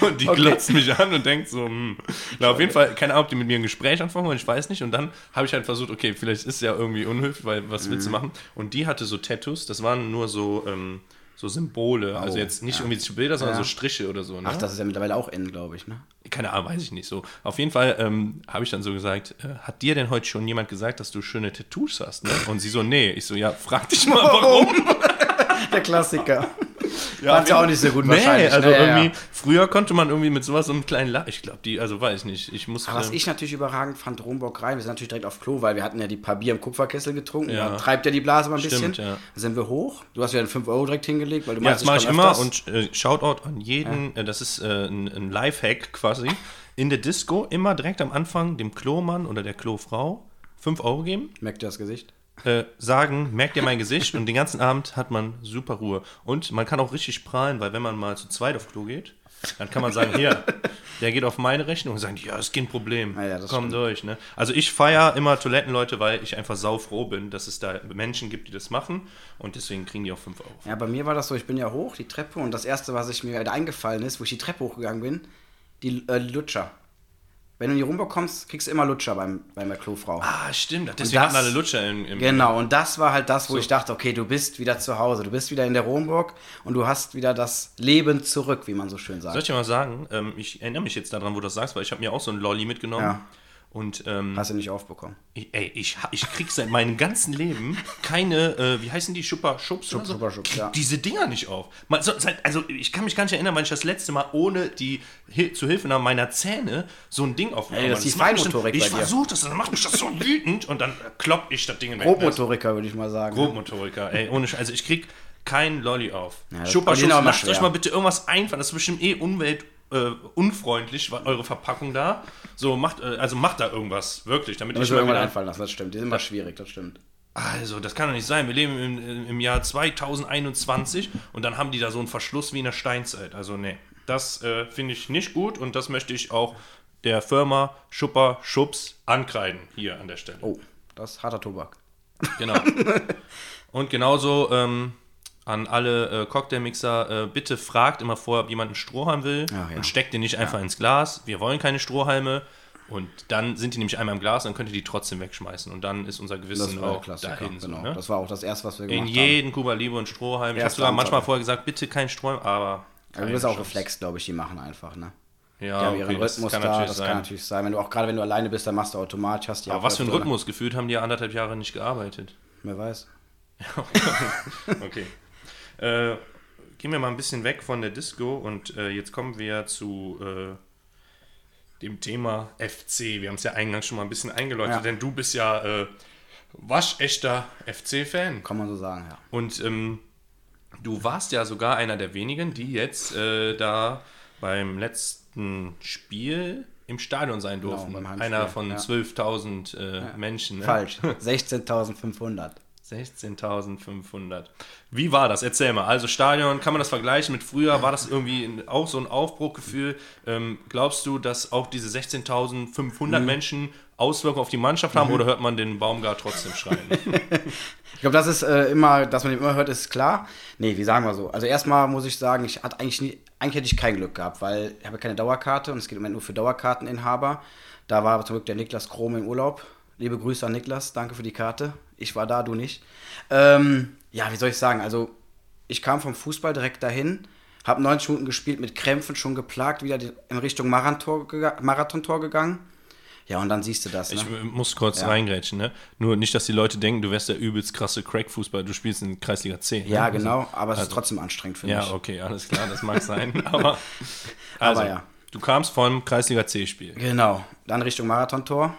Und die Okay. glotzt mich an und denkt so, hm. Na, auf jeden Fall, keine Ahnung, ob die mit mir ein Gespräch anfangen wollen, ich weiß nicht. Und dann habe ich halt versucht, okay, vielleicht ist es ja irgendwie unhöflich, weil was Mhm. willst du machen? Und die hatte so Tattoos, das waren nur so, ähm, so Symbole. also Oh, jetzt nicht irgendwie so Bilder, sondern Ja. so Striche oder so. Ne? Ach, das ist ja mittlerweile auch in, glaube ich, ne? Keine Ahnung, weiß ich nicht so. Auf jeden Fall ähm, habe ich dann so gesagt, äh, hat dir denn heute schon jemand gesagt, dass du schöne Tattoos hast? Ne? Und sie so, nee. Ich so, ja, frag dich mal, warum. Der Klassiker. Ja, Fand's ja auch nicht so gut nee, wahrscheinlich. also ne? Ja, irgendwie, ja. früher konnte man irgendwie mit sowas so einen kleinen Lach, ich glaube, die, also weiß ich nicht, ich musste, Aber was ich natürlich überragend fand, Rombock rein, wir sind natürlich direkt auf Klo, weil wir hatten ja die paar Bier im Kupferkessel getrunken, Ja. da treibt ja die Blase mal ein Stimmt, bisschen. ja. Dann sind wir hoch, du hast wieder einen 5 Euro direkt hingelegt, weil du ja, meinst, das mache ich komm immer und äh, Shoutout an jeden, äh, das ist äh, ein, ein Lifehack quasi, in der Disco immer direkt am Anfang dem Klomann oder der Klofrau 5 Euro geben, Merkt ihr das Gesicht? Äh, sagen, merkt ihr mein Gesicht und den ganzen Abend hat man super Ruhe. Und man kann auch richtig prahlen, weil wenn man mal zu zweit auf Klo geht, dann kann man sagen, hier, der geht auf meine Rechnung und sagen, ja, ist kein Problem, Ja, ja, das komm stimmt. durch. Ne? Also ich feiere immer Toilettenleute, weil ich einfach saufroh bin, dass es da Menschen gibt, die das machen und deswegen kriegen die auch 5 Euro. Ja, bei mir war das so, ich bin ja hoch, die Treppe und das erste, was ich mir da eingefallen ist, wo ich die Treppe hochgegangen bin, die äh, Lutscher. Wenn du in die Rumba kommst, kriegst du immer Lutscher beim, bei der Klofrau. Ah, stimmt, deswegen das- hatten alle Lutscher im, im Genau, und das war halt das, wo ich dachte, okay, du bist wieder zu Hause, du bist wieder in der Romburg und du hast wieder das Leben zurück, wie man so schön sagt. Soll ich dir mal sagen, ähm, ich erinnere mich jetzt daran, wo du das sagst, weil ich habe mir auch so einen Lolli mitgenommen. Ja. Und ähm, Hast du nicht aufbekommen. ich, ey, ich, ich krieg seit meinem ganzen Leben keine, äh, wie heißen die, Schupper, Schubs oder so? Schupper, Schubs, ja. diese Dinger nicht auf. Man, so, seit, also ich kann mich gar nicht erinnern, wann ich das letzte Mal ohne die Hil Zuhilfenahme meiner Zähne so ein Ding aufbekommen Ey, das habe. ist Feinmotorik Ich versuche das, dann macht mich das so wütend und dann klopp ich das Ding in Grobmotoriker, würde ich mal sagen. Grobmotoriker, ey, ohne Also ich krieg kein Lolli auf. Ja, das- Schupper, immer lasst euch mal bitte irgendwas einfallen. Das ist bestimmt eh umwelt äh, unfreundlich, eure Verpackung da. So, macht, äh, also macht da irgendwas, wirklich, damit Da ich mal irgendwann wieder, einfallen lassen, das stimmt. Die sind immer schwierig, das stimmt. Also, das kann doch nicht sein. Wir leben im, im Jahr 2021 und dann haben die da so einen Verschluss wie in der Steinzeit. Also, nee, das äh, finde ich nicht gut und das möchte ich auch der Firma Schupper Schubs ankreiden hier an der Stelle. Oh, das ist harter Tobak. Genau. und genauso ähm, an alle äh, Cocktailmixer, äh, bitte fragt immer vorher, ob jemand einen Strohhalm will Ach ja. und steckt den nicht einfach ins Glas. Wir wollen keine Strohhalme. Und dann sind die nämlich einmal im Glas, dann könnt ihr die trotzdem wegschmeißen. Und dann ist unser Das Gewissen auch dahin. So, genau. ne? Das war auch das erste, was wir In gemacht haben. jeden Kuba Libre und Strohhalm. Ich habe sogar manchmal vorher gesagt, bitte kein Strohhalm, aber. Aber du bist auch. Reflex, glaube ich, die machen einfach, ne? Ja, Die haben ihren okay, das Rhythmus kann da, natürlich das sein. kann natürlich sein. Wenn du auch gerade wenn du alleine bist, dann machst du automatisch, hast die aber was für ein drin. Rhythmus gefühlt haben die ja anderthalb Jahre nicht gearbeitet. Wer weiß. Okay. äh, gehen wir mal ein bisschen weg von der Disco und äh, jetzt kommen wir zu äh, dem Thema FC. Wir haben es ja eingangs schon mal ein bisschen eingeläutet, Ja. denn du bist ja äh, waschechter FC-Fan. Kann man so sagen, ja. Und ähm, du warst ja sogar einer der wenigen, die jetzt äh, da beim letzten Spiel im Stadion sein durften. beim Heimspiel, einer von ja. 12.000 äh, Menschen. Ne? Falsch. 16.500. 16.500. Wie war das? Erzähl mal. Also Stadion, kann man das vergleichen mit früher? War das irgendwie auch so ein Aufbruchgefühl? Ähm, glaubst du, dass auch diese 16.500 Menschen Auswirkungen auf die Mannschaft haben oder hört man den Baumgart trotzdem schreien? Ich glaube, das ist äh, immer, dass man den immer hört, ist klar. Nee, wie sagen wir so? Also erstmal muss ich sagen, ich hatte eigentlich nie, eigentlich hätte ich kein Glück gehabt, weil ich habe keine Dauerkarte und es geht im Moment nur für Dauerkarteninhaber. Da war zum Glück der Niklas Krom im Urlaub. Liebe Grüße an Niklas, danke für die Karte. Ich war da, du nicht. Ähm, ja, wie soll ich sagen? Also ich kam vom Fußball direkt dahin, habe 90 Minuten gespielt, mit Krämpfen schon geplagt, wieder in Richtung Marathontor, gega- Marathontor gegangen. Ja, und dann siehst du das. Ne? Ich muss kurz Ja. reingrätschen, ne? Nur nicht, dass die Leute denken, du wärst der übelst krasse Crack-Fußball. Du spielst in Kreisliga 10. ja, ne? genau, aber es also- ist trotzdem anstrengend für mich. Ja, okay, alles klar, das mag sein. Aber, also, Aber ja. du kamst vom Kreisliga C-Spiel. Genau, dann Richtung Marathontor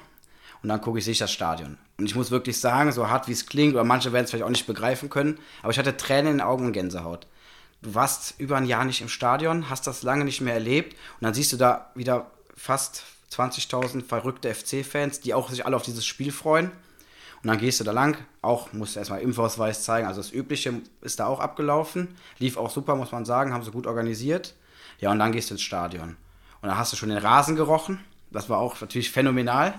und dann gucke ich sich das Stadion. Und ich muss wirklich sagen, so hart wie es klingt, oder manche werden es vielleicht auch nicht begreifen können, aber ich hatte Tränen in den Augen und Gänsehaut. Du warst über ein Jahr nicht im Stadion, hast das lange nicht mehr erlebt und dann siehst du da wieder fast 20.000 verrückte FC-Fans, die auch sich alle auf dieses Spiel freuen. Und dann gehst du da lang, auch musst du erstmal Impfausweis zeigen, also das Übliche ist da auch abgelaufen, lief auch super, muss man sagen, haben sie gut organisiert. Ja, und dann gehst du ins Stadion. Und dann hast du schon den Rasen gerochen, das war auch natürlich phänomenal.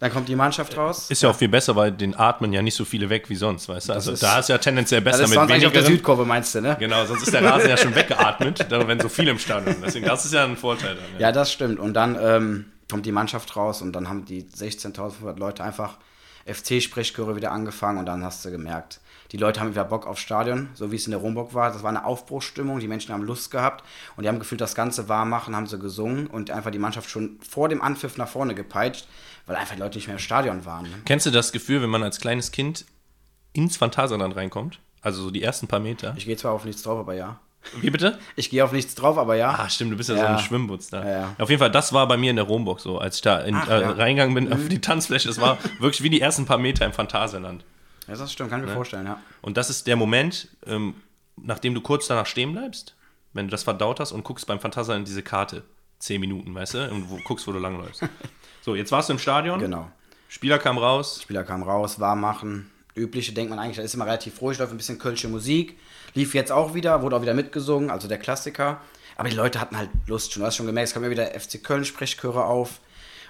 Dann kommt die Mannschaft raus. Ist ja auch viel besser, weil den atmen ja nicht so viele weg wie sonst, weißt du? Also ist- da ist ja tendenziell besser Das ist mit sonst eigentlich auf der weniger. Südkurve, meinst du, ne? Genau, sonst ist der Rasen ja schon weggeatmet, wenn so viele im Stadion sind. Deswegen, das ist ja ein Vorteil dann. Ja. Ja, das stimmt. Und dann ähm, kommt die Mannschaft raus und dann haben die 16.500 Leute einfach FC-Sprechchöre wieder angefangen und dann hast du gemerkt, die Leute haben wieder Bock aufs Stadion, so wie es in der Rumburg war. Das war eine Aufbruchsstimmung, die Menschen haben Lust gehabt und die haben gefühlt, das Ganze warm machen, haben sie gesungen und einfach die Mannschaft schon vor dem Anpfiff nach vorne gepeitscht, weil einfach Leute nicht mehr im Stadion waren. Ne? Kennst du das Gefühl, wenn man als kleines Kind ins Phantasialand reinkommt? Also so die ersten paar Meter. Ich gehe zwar auf nichts drauf, aber ja. Wie bitte? Ich gehe auf nichts drauf, aber ja. Ah, stimmt, du bist ja, so Ja. ein Schwimmbutz da. Ja, ja. Auf jeden Fall, das war bei mir in der Romburg so, als ich da in, Ach, äh. Mhm. reingegangen bin auf die Tanzfläche. Das war wirklich wie die ersten paar Meter im Phantasialand. Ja, das stimmt, kann ich mir vorstellen, ja. Und das ist der Moment, ähm, nachdem du kurz danach stehen bleibst, wenn du das verdaut hast und guckst beim Phantasialand diese Karte. Zehn Minuten, weißt du? Und wo, guckst, wo du langläufst. so, jetzt warst du im Stadion. Genau. Spieler kam raus. Spieler kam raus, warm machen. Übliche denkt man eigentlich, da ist immer relativ ruhig, läuft ein bisschen kölsche Musik. Lief jetzt auch wieder, wurde auch wieder mitgesungen, also der Klassiker. Aber die Leute hatten halt Lust schon. Du hast schon gemerkt, es kam immer wieder FC Köln-Sprechchöre auf.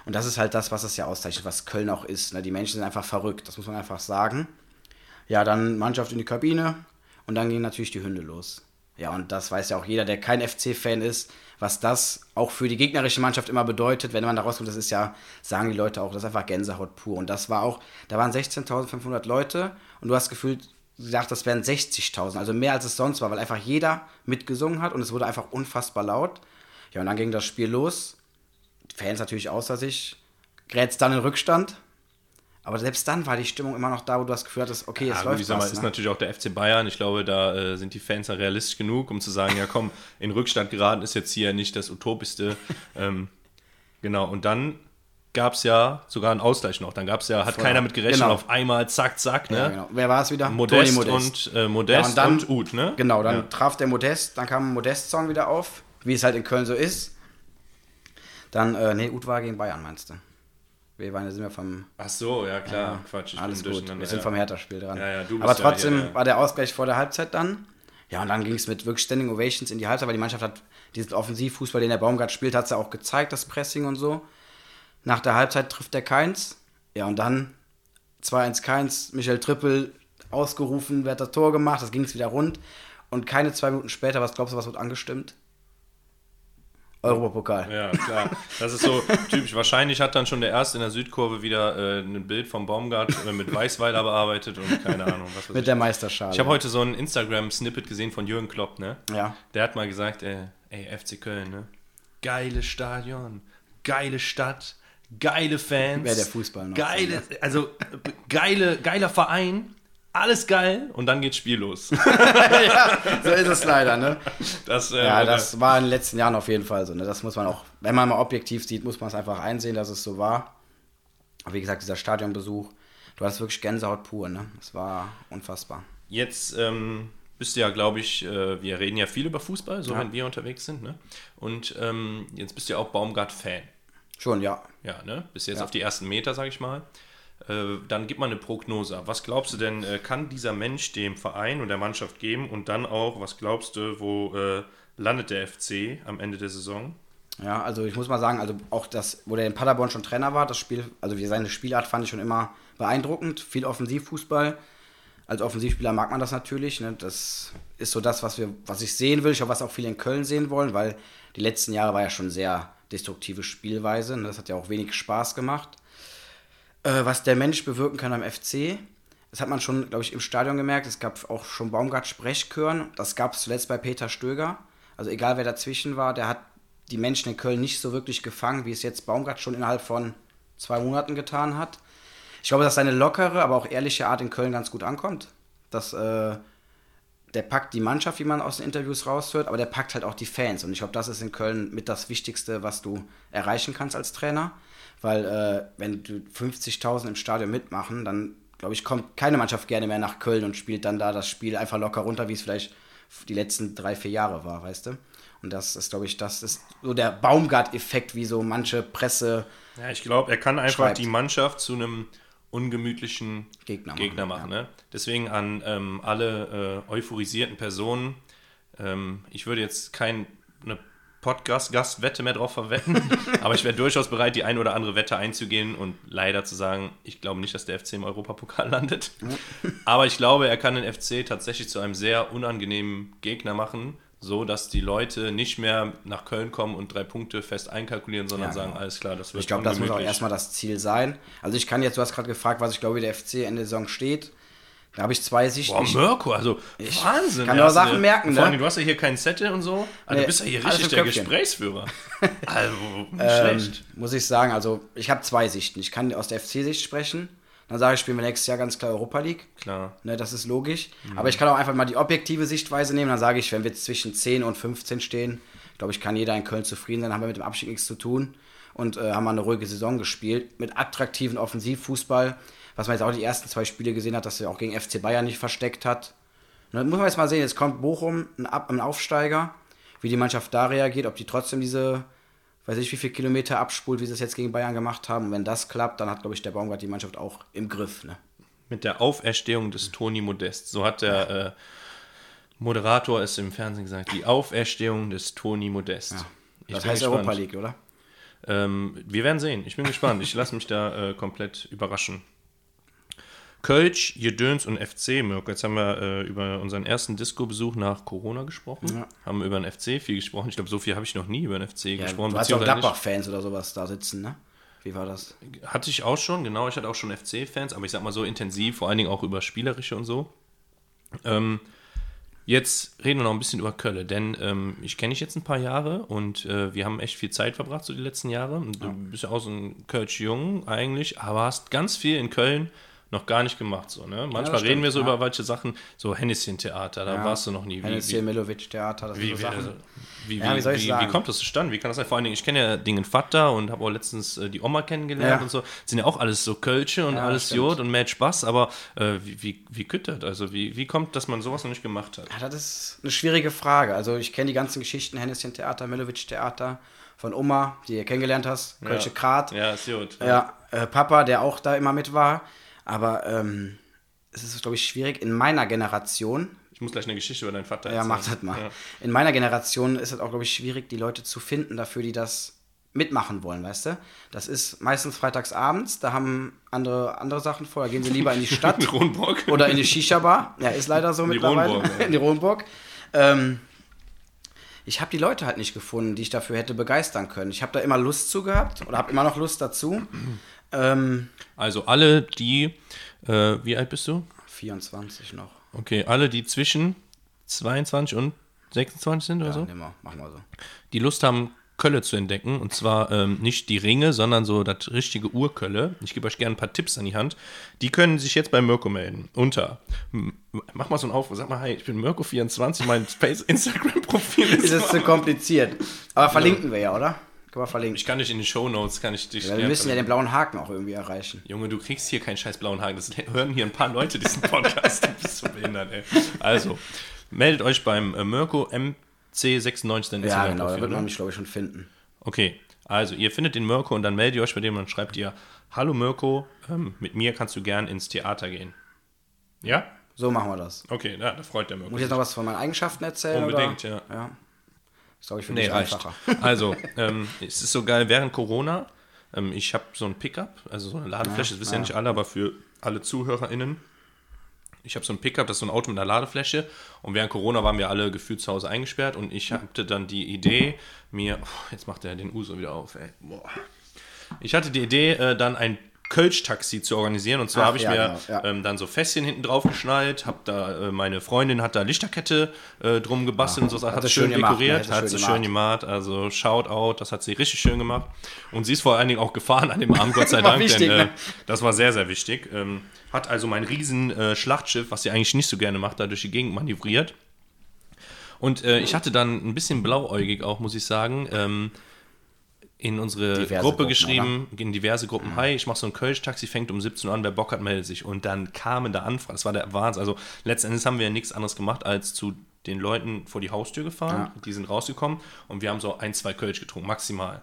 Und das ist halt das, was es ja auszeichnet, was Köln auch ist. Ne? Die Menschen sind einfach verrückt, das muss man einfach sagen. Ja, dann Mannschaft in die Kabine und dann gingen natürlich die Hunde los. Ja, und das weiß ja auch jeder, der kein FC-Fan ist, was das auch für die gegnerische Mannschaft immer bedeutet, wenn man da rauskommt. Das ist ja, sagen die Leute auch, das ist einfach Gänsehaut pur. Und das war auch, da waren 16.500 Leute und du hast gefühlt, gesagt, das wären 60.000, also mehr als es sonst war, weil einfach jeder mitgesungen hat und es wurde einfach unfassbar laut. Ja, und dann ging das Spiel los. Fans natürlich außer sich, gerät dann in Rückstand. Aber selbst dann war die Stimmung immer noch da, wo du das Gefühl hattest, okay, es Ja, läuft sag mal, was. ist Ne? natürlich auch der FC Bayern. Ich glaube, da äh, sind die Fans ja realistisch genug, um zu sagen, ja komm, in Rückstand geraten ist jetzt hier nicht das Utopischste. ähm, genau, und dann gab es ja sogar einen Ausgleich noch. Dann gab es ja, hat Voll. keiner mit gerechnet, Genau. auf einmal zack, zack, ne? Ja, genau. Wer war es wieder? Modest, Toni und äh, Modest Ja, und dann- und Uth, ne? Genau, dann Ja. traf der Modest, dann kam ein Modest-Song wieder auf, wie es halt in Köln so ist. Dann, äh, nee, Uth war gegen Bayern, meinst du? Wir waren, sind wir vom. Ach so, ja klar, Ja, Quatsch. Ich alles bin gut. Wir sind ja. vom Hertha-Spiel dran. Ja, ja, Aber ja trotzdem hier, ja. war der Ausgleich vor der Halbzeit dann. Ja, und dann ging es mit wirklich Standing Ovations in die Halbzeit, weil die Mannschaft hat diesen Offensivfußball, den der Baumgart spielt, hat sie auch gezeigt, das Pressing und so. Nach der Halbzeit trifft der Keins. Ja, und dann 2-1 Keins, Michael Trippel ausgerufen, wer hat das Tor gemacht, das ging es wieder rund. Und keine zwei Minuten später, was glaubst du, was wird angestimmt? Europapokal. Ja, klar. Das ist so typisch. Wahrscheinlich hat dann schon der Erste in der Südkurve wieder äh, ein Bild vom Baumgart äh, mit Weißweiler bearbeitet und keine Ahnung. Was Mit ich. der Meisterschale. ich habe heute so ein Instagram-Snippet gesehen von Jürgen Klopp, ne? Ja. Der hat mal gesagt, äh, ey, FC Köln, ne? Geiles Stadion, geile Stadt, geile Fans. Wäre der Fußball noch. Geile, also äh, geile, geiler Verein, alles geil und dann geht's Spiel los. So ist es leider, ne? Das, äh, Ja, das war in den letzten Jahren auf jeden Fall so. Ne? Das muss man auch, wenn man mal objektiv sieht, muss man es einfach einsehen, dass es so war. Aber wie gesagt, dieser Stadionbesuch, du hast wirklich Gänsehaut pur, ne? Es war unfassbar. Jetzt ähm, bist du ja, glaube ich, äh, wir reden ja viel über Fußball, so Ja. wenn wir unterwegs sind, ne? Und ähm, jetzt bist du ja auch Baumgart-Fan. Schon, ja. Ja, ne? Bist jetzt Ja. auf die ersten Meter, sag ich mal. Äh, dann gib mal eine Prognose ab. Was glaubst du denn, äh, kann dieser Mensch dem Verein und der Mannschaft geben? Und dann auch, was glaubst du, wo äh, landet der FC am Ende der Saison? Ja, also ich muss mal sagen, also auch das, wo der in Paderborn schon Trainer war, das Spiel, also seine Spielart fand ich schon immer beeindruckend. Viel Offensivfußball. Als Offensivspieler mag man das natürlich. Ne? Das ist so das, was wir, was ich sehen will. Ich hoffe, was auch viele in Köln sehen wollen, weil die letzten Jahre war ja schon sehr destruktive Spielweise. Ne? Das hat ja auch wenig Spaß gemacht. Äh, was der Mensch bewirken kann am FC, das hat man schon, glaube ich, im Stadion gemerkt. Es gab auch schon Baumgart-Sprechchören. Das gab es zuletzt bei Peter Stöger. Also egal wer dazwischen war, der hat die Menschen in Köln nicht so wirklich gefangen, wie es jetzt Baumgart schon innerhalb von zwei Monaten getan hat. Ich glaube, dass seine lockere, aber auch ehrliche Art in Köln ganz gut ankommt. Dass äh, der packt die Mannschaft, wie man aus den Interviews raushört, aber der packt halt auch die Fans. Und ich glaube, das ist in Köln mit das Wichtigste, was du erreichen kannst als Trainer. Weil äh, wenn du 50.000 im Stadion mitmachen, dann glaube ich, kommt keine Mannschaft gerne mehr nach Köln und spielt dann da das Spiel einfach locker runter, wie es vielleicht die letzten drei, vier Jahre war, weißt du? Und das ist, glaube ich, das ist so der Baumgart-Effekt, wie so manche Presse Ja, ich glaube, er kann einfach Schreibt. die Mannschaft zu einem ungemütlichen Gegner Gegner, machen, machen. ne? Deswegen an ähm, alle äh, euphorisierten Personen, ähm, ich würde jetzt keine Podcast-Gastwette mehr drauf verwetten, aber ich wäre durchaus bereit, die eine oder andere Wette einzugehen und leider zu sagen, ich glaube nicht, dass der FC im Europapokal landet. aber ich glaube, er kann den FC tatsächlich zu einem sehr unangenehmen Gegner machen, so dass die Leute nicht mehr nach Köln kommen und drei Punkte fest einkalkulieren, sondern Ja, sagen, genau. alles klar, das wird Ich glaube, das muss auch erstmal das Ziel sein. Also ich kann jetzt, du hast gerade gefragt, was ich glaube, wie der FC Ende der Saison steht. Da habe ich zwei Sichten. Boah, Ich- Mirko, also Wahnsinn. kann ist Sachen eine- merken, Vor allem, ne? du hast ja hier keinen Zettel und so. Also Nee, du bist ja hier richtig der. Gesprächsführer. Also, ähm, schlecht. muss ich sagen, also ich habe zwei Sichten. Ich kann aus der FC-Sicht sprechen. Dann sage ich, spielen wir nächstes Jahr ganz klar Europa League. Klar. Ne, das ist logisch. Mhm. Aber ich kann auch einfach mal die objektive Sichtweise nehmen. Dann sage ich, wenn wir zwischen 10 und 15 stehen, glaube ich, kann jeder in Köln zufrieden sein. Haben wir mit dem Abstieg nichts zu tun. Und äh, haben mal eine ruhige Saison gespielt. Mit attraktiven Offensivfußball. Was man jetzt auch die ersten zwei Spiele gesehen hat, dass er auch gegen FC Bayern nicht versteckt hat. Und dann muss man jetzt mal sehen, jetzt kommt Bochum, ein, Ab ein Aufsteiger, wie die Mannschaft da reagiert, ob die trotzdem diese, weiß ich wie viele Kilometer abspult, wie sie es jetzt gegen Bayern gemacht haben. Und wenn das klappt, dann hat, glaube ich, der Baumgart die Mannschaft auch im Griff. Ne? Mit der Auferstehung des Toni Modest. So hat der äh, Moderator es im Fernsehen gesagt. Die Auferstehung des Toni Modest. Ich Das heißt gespannt. Europa League, oder? Ähm, wir werden sehen. Ich bin gespannt. Ich lasse mich da äh, komplett überraschen. Kölsch, Jedöns und FC, Mirko. Jetzt haben wir äh, über unseren ersten Disco-Besuch nach Corona gesprochen. Ja. Haben wir über den FC viel gesprochen. Ich glaube, so viel habe ich noch nie über den FC Ja, gesprochen. du hast ja auch. Gladbach-Fans oder sowas da sitzen, ne? Wie war das? Hatte ich auch schon, genau. Ich hatte auch schon FC-Fans, aber ich sag mal so intensiv, vor allen Dingen auch über Spielerische und so. Ähm, jetzt reden wir noch ein bisschen über Köln, denn ähm, ich kenne dich jetzt ein paar Jahre und äh, wir haben echt viel Zeit verbracht, so die letzten Jahre. Du bist ja auch so ein Kölsch-Jung eigentlich, aber hast ganz viel in Köln noch gar nicht gemacht. So, ne? Manchmal das reden stimmt, wir so ja. über welche Sachen, so Hennessin-Theater, da Ja. warst du noch nie. Wie, Hennessy, wie, das sind wie, so wie, Sachen. also, wie, Ja, wie ich wie, sagen? wie kommt das zustande? Wie kann das sein? Vor allen Dingen, ich kenne ja den Vater und habe auch letztens äh, die Oma kennengelernt Ja. und so. Sind ja auch alles so Kölsche und Ja, alles stimmt. Jod und mad Spaß, aber äh, wie, wie, wie küttert? Also wie, wie kommt, dass man sowas noch nicht gemacht hat? Ja, das ist eine schwierige Frage. Also ich kenne die ganzen Geschichten, Hennessy Theater, Milovic Theater, von Oma, die ihr kennengelernt hast, Kölsche Ja. Krat. Ja, ist gut. Ja, äh, Papa, der auch da immer mit war. Aber ähm, es ist, glaube ich, schwierig. In meiner Generation, Ich muss gleich eine Geschichte über deinen Vater ja, erzählen. mach das mal. Ja. In meiner Generation ist es auch, glaube ich, schwierig, die Leute zu finden dafür, die das mitmachen wollen, weißt du? Das ist meistens freitags abends, da haben andere, andere Sachen vor, da gehen sie lieber in die Stadt In oder in die Shisha-Bar. Ja, ist leider so die mittlerweile. Ronburg, ja. in die Ronburg. Ähm, ich habe die Leute halt nicht gefunden, die ich dafür hätte begeistern können. Ich habe da immer Lust zu gehabt oder habe immer noch Lust dazu. Ähm, Also alle, die, äh, wie alt bist du? 24 noch. Okay, alle, die zwischen 22 und 26 sind oder Ja, so, nehmen wir, machen wir so. die Lust haben, Kölle zu entdecken. Und zwar ähm, nicht die Ringe, sondern so das richtige Urkölle. Ich gebe euch gerne ein paar Tipps an die Hand. Die können sich jetzt bei Mirko melden. Unter. Mach mal so einen Aufruf. Sag mal, hi, ich bin Mirko24, mein Face- Instagram-Profil ist. Ist es zu kompliziert. Aber verlinken wir ja, oder? Können wir verlinken. ich kann dich in den Shownotes, kann ich dich. Ja, wir müssen ja den blauen Haken auch irgendwie erreichen. Junge, du kriegst hier keinen scheiß blauen Haken. Das hören hier ein paar Leute diesen Podcast. Du bist so behindert, ey. Also, meldet euch beim äh, Mirko MC96, dann Ja, genau, da wird man ne? mich, glaube ich, schon finden. Okay, also ihr findet den Mirko und dann meldet ihr euch bei dem und dann schreibt ihr, hallo Mirko, ähm, mit mir kannst du gern ins Theater gehen. Ja? So machen wir das. Okay, ja, da freut der Mirko. Muss ich jetzt noch was von meinen Eigenschaften erzählen? Unbedingt, oder? ja. ja. Ist, glaube ich, für Nee, dich reicht. einfacher. Also, ähm, es ist so geil, während Corona, ähm, ich habe so ein Pickup, also so eine Ladefläche, das wissen ja nicht alle, aber für alle ZuhörerInnen, ich habe so ein Pickup, das ist so ein Auto mit einer Ladefläche und während Corona waren wir alle gefühlt zu Hause eingesperrt und ich hatte dann die Idee, mir, oh, jetzt macht er den Uso wieder auf, ey, boah. Ich hatte die Idee, äh, dann ein Kölsch-Taxi zu organisieren. Und zwar Ach, habe ich ja, mir genau, ja. ähm, dann so Fässchen hinten drauf geschnallt, habe da, äh, meine Freundin hat da Lichterkette äh, drum gebastelt und so, hat, Hat sie schön schön gemacht, ne? dekoriert, Hat sie hat sie schön gemacht. Also Shoutout, das hat sie richtig schön gemacht. Und sie ist vor allen Dingen auch gefahren an dem Abend, Gott sei Dank, wichtig, denn äh, ne? das war sehr, sehr wichtig. Ähm, hat also mein riesen äh, Schlachtschiff, was sie eigentlich nicht so gerne macht, da durch die Gegend manövriert. Und äh, ich hatte dann ein bisschen blauäugig auch, muss ich sagen, ähm, in unsere Diverse Gruppe Gruppen, geschrieben, in diverse Gruppen, hi, ich mache so ein Kölsch-Taxi, fängt um 17 Uhr an, wer Bock hat, meldet sich. Und dann kamen da Anfragen, das war der Wahnsinn. Also letztendlich haben wir ja nichts anderes gemacht, als zu den Leuten vor die Haustür gefahren, die sind rausgekommen und wir haben so ein, zwei Kölsch getrunken, maximal.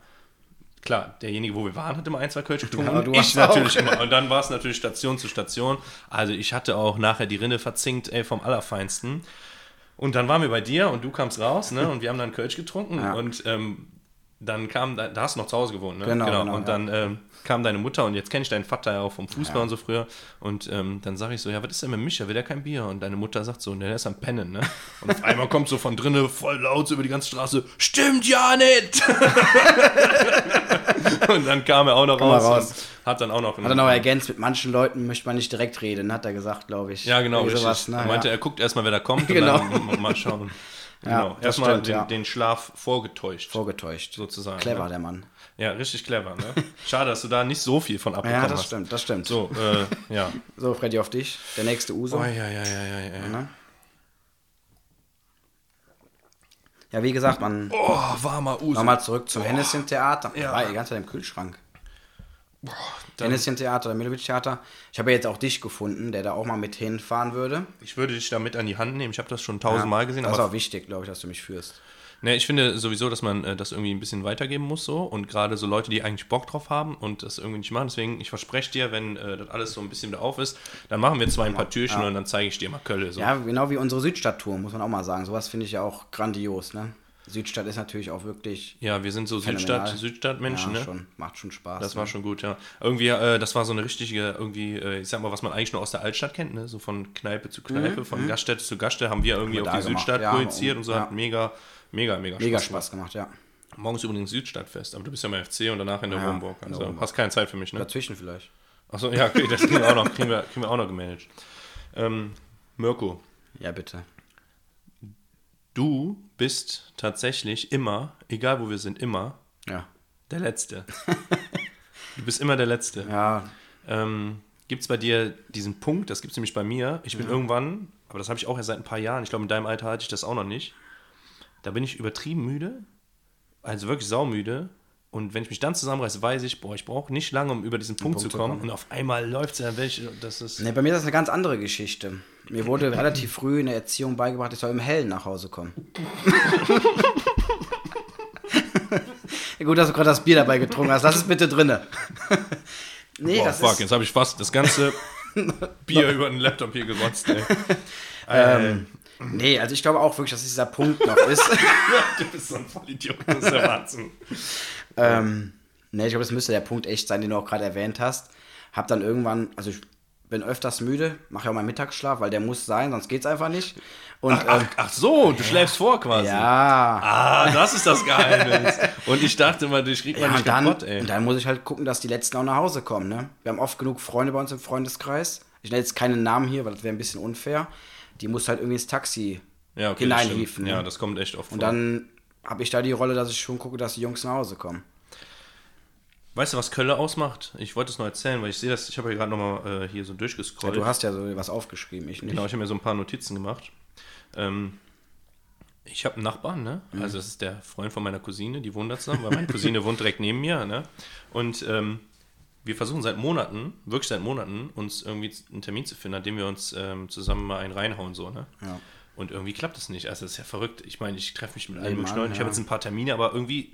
Klar, derjenige, wo wir waren, hat immer ein, zwei Kölsch getrunken Ja, und du ich hast natürlich auch. immer. Und dann war es natürlich Station zu Station. Also ich hatte auch nachher die Rinne verzinkt, ey, vom Allerfeinsten. Und dann waren wir bei dir und du kamst raus, ne? Und wir haben dann Kölsch getrunken Ja. und ähm, dann kam, da hast du noch zu Hause gewohnt, ne? Genau, genau, und ja. dann ähm, kam deine Mutter und jetzt kenne ich deinen Vater ja auch vom Fußball und so früher. Und ähm, dann sage ich so, ja, was ist denn mit Micha? Will der kein Bier? Und deine Mutter sagt so, ne, der ist am Pennen, ne? Und auf einmal kommt so von drinnen voll laut so über die ganze Straße, stimmt ja nicht! und dann kam er auch noch raus, raus. und hat dann auch noch... Hat er noch ergänzt, mit manchen Leuten möchte man nicht direkt reden, hat er gesagt, glaube ich. Ja, genau, sowas, ne? er meinte, ja. er guckt erstmal, wer da kommt Genau. und dann mal schauen. Genau. Erstmal stimmt, den, ja. den Schlaf vorgetäuscht. Vorgetäuscht. Sozusagen, Clever, ne? der Mann. Ja, richtig clever, ne? Schade, dass du da nicht so viel von abbekommen Ja, das hast. stimmt, das stimmt. So, äh, ja. So, Freddy, auf dich. Der nächste Uso. Oh, ja, ja, ja, ja, ja. Ne? Ja, wie gesagt, man. Oh, warmer Uso. Nochmal zurück zum Hennessy-Theater. Ja. Ja. War die ganze Zeit im Kühlschrank. Dann- Hennessy-Theater, Milovic-Theater. Ich habe ja jetzt auch dich gefunden, der da auch mal mit hinfahren würde. Ich würde dich da mit an die Hand nehmen. Ich habe das schon tausendmal gesehen. Das ist auch wichtig, glaube ich, dass du mich führst. ne, ich finde sowieso, dass man äh, das irgendwie ein bisschen weitergeben muss so. Und gerade so Leute, die eigentlich Bock drauf haben und das irgendwie nicht machen. Deswegen, ich verspreche dir, wenn äh, das alles so ein bisschen wieder auf ist, dann machen wir zwei ein paar Türchen und dann zeige ich dir mal Kölle. So. Ja, genau wie unsere Südstadt-Tour, muss man auch mal sagen. Sowas finde ich ja auch grandios, ne? Südstadt ist natürlich auch wirklich. Ja, wir sind so. Südstadt, Südstadtmenschen, ja, ne? schon, macht schon Spaß. Das ne? war schon gut, ja. Irgendwie, äh, das war so eine richtige, irgendwie, äh, ich sag mal, was man eigentlich nur aus der Altstadt kennt, ne? So von Kneipe zu Kneipe, von Gaststätte zu Gaststätte haben wir irgendwie Mhm, auf die gemacht, Südstadt ja, projiziert und- und so ja. hat mega, mega, mega, Mega Spaß Spaß gemacht, ja. gemacht. Morgen ist übrigens Südstadtfest, aber du bist ja mal FC und danach in der Ja, der Also Wohnburg. hast keine Zeit für mich, ne? Dazwischen vielleicht. Achso, ja, okay, das kriegen wir auch noch, kriegen wir, kriegen wir auch noch gemanagt. Ähm, Mirko, Ja, bitte. Du bist tatsächlich immer, egal wo wir sind, immer Ja. der Letzte. du bist immer der Letzte. Ja, Ähm, Gibt es bei dir diesen Punkt, das gibt es nämlich bei mir, ich bin irgendwann, aber das habe ich auch erst seit ein paar Jahren, ich glaube, in deinem Alter hatte ich das auch noch nicht, da bin ich übertrieben müde, also wirklich saumüde. Und wenn ich mich dann zusammenreiße, weiß ich, boah, ich brauche nicht lange, um über diesen Punkt, Punkt zu kommen. Und auf einmal läuft es ja, welche, das ist. Ne, bei mir ist das eine ganz andere Geschichte. Mir wurde relativ früh in der Erziehung beigebracht, ich soll im Hellen nach Hause kommen. gut, dass du gerade das Bier dabei getrunken hast. Lass es bitte drinne. nee, Boah, das fuck, ist, jetzt habe ich fast das ganze Bier über den Laptop hier gerotzt, ey. ähm, nee, also ich glaube auch wirklich, dass dieser Punkt noch ist. du bist so ein Vollidiot, das ist der Wahnsinn. Ähm, nee, ich glaube, das müsste der Punkt echt sein, den du auch gerade erwähnt hast. Hab dann irgendwann, also ich bin öfters müde, mache ja auch meinen Mittagsschlaf, weil der muss sein, sonst geht's einfach nicht. Und Ach, ach, ähm, ach so, du schläfst vor quasi. ja, Ah, das ist das Geheimnis. Und ich dachte mal, dich kriegt man Ja, nicht und dann, kaputt, ey. und dann muss ich halt gucken, dass die Letzten auch nach Hause kommen. Ne? Wir haben oft genug Freunde bei uns im Freundeskreis. Ich nenne jetzt keinen Namen hier, weil das wäre ein bisschen unfair. Die muss halt irgendwie ins Taxi Ja, okay, hineinhieven. Ne? Ja, das kommt echt oft und vor. dann habe ich da die Rolle, dass ich schon gucke, dass die Jungs nach Hause kommen. Weißt du, was Kölle ausmacht? Ich wollte es noch erzählen, weil ich sehe das, ich habe ja gerade nochmal äh, hier so Ja, durchgescrollt. du hast ja so was aufgeschrieben, ich nicht. Genau, ich habe mir so ein paar Notizen gemacht. Ähm, ich habe einen Nachbarn, ne? Mhm. Also das ist der Freund von meiner Cousine, die wohnt da zusammen, weil meine Cousine wohnt direkt neben mir, ne? Und ähm, wir versuchen seit Monaten, wirklich seit Monaten, uns irgendwie einen Termin zu finden, an dem wir uns ähm, zusammen mal einen reinhauen, so, ne? Ja. Und irgendwie klappt das nicht. Also das ist ja verrückt. Ich meine, ich treffe mich mit allen möglichen Leuten. Ich habe jetzt ein paar Termine, aber irgendwie.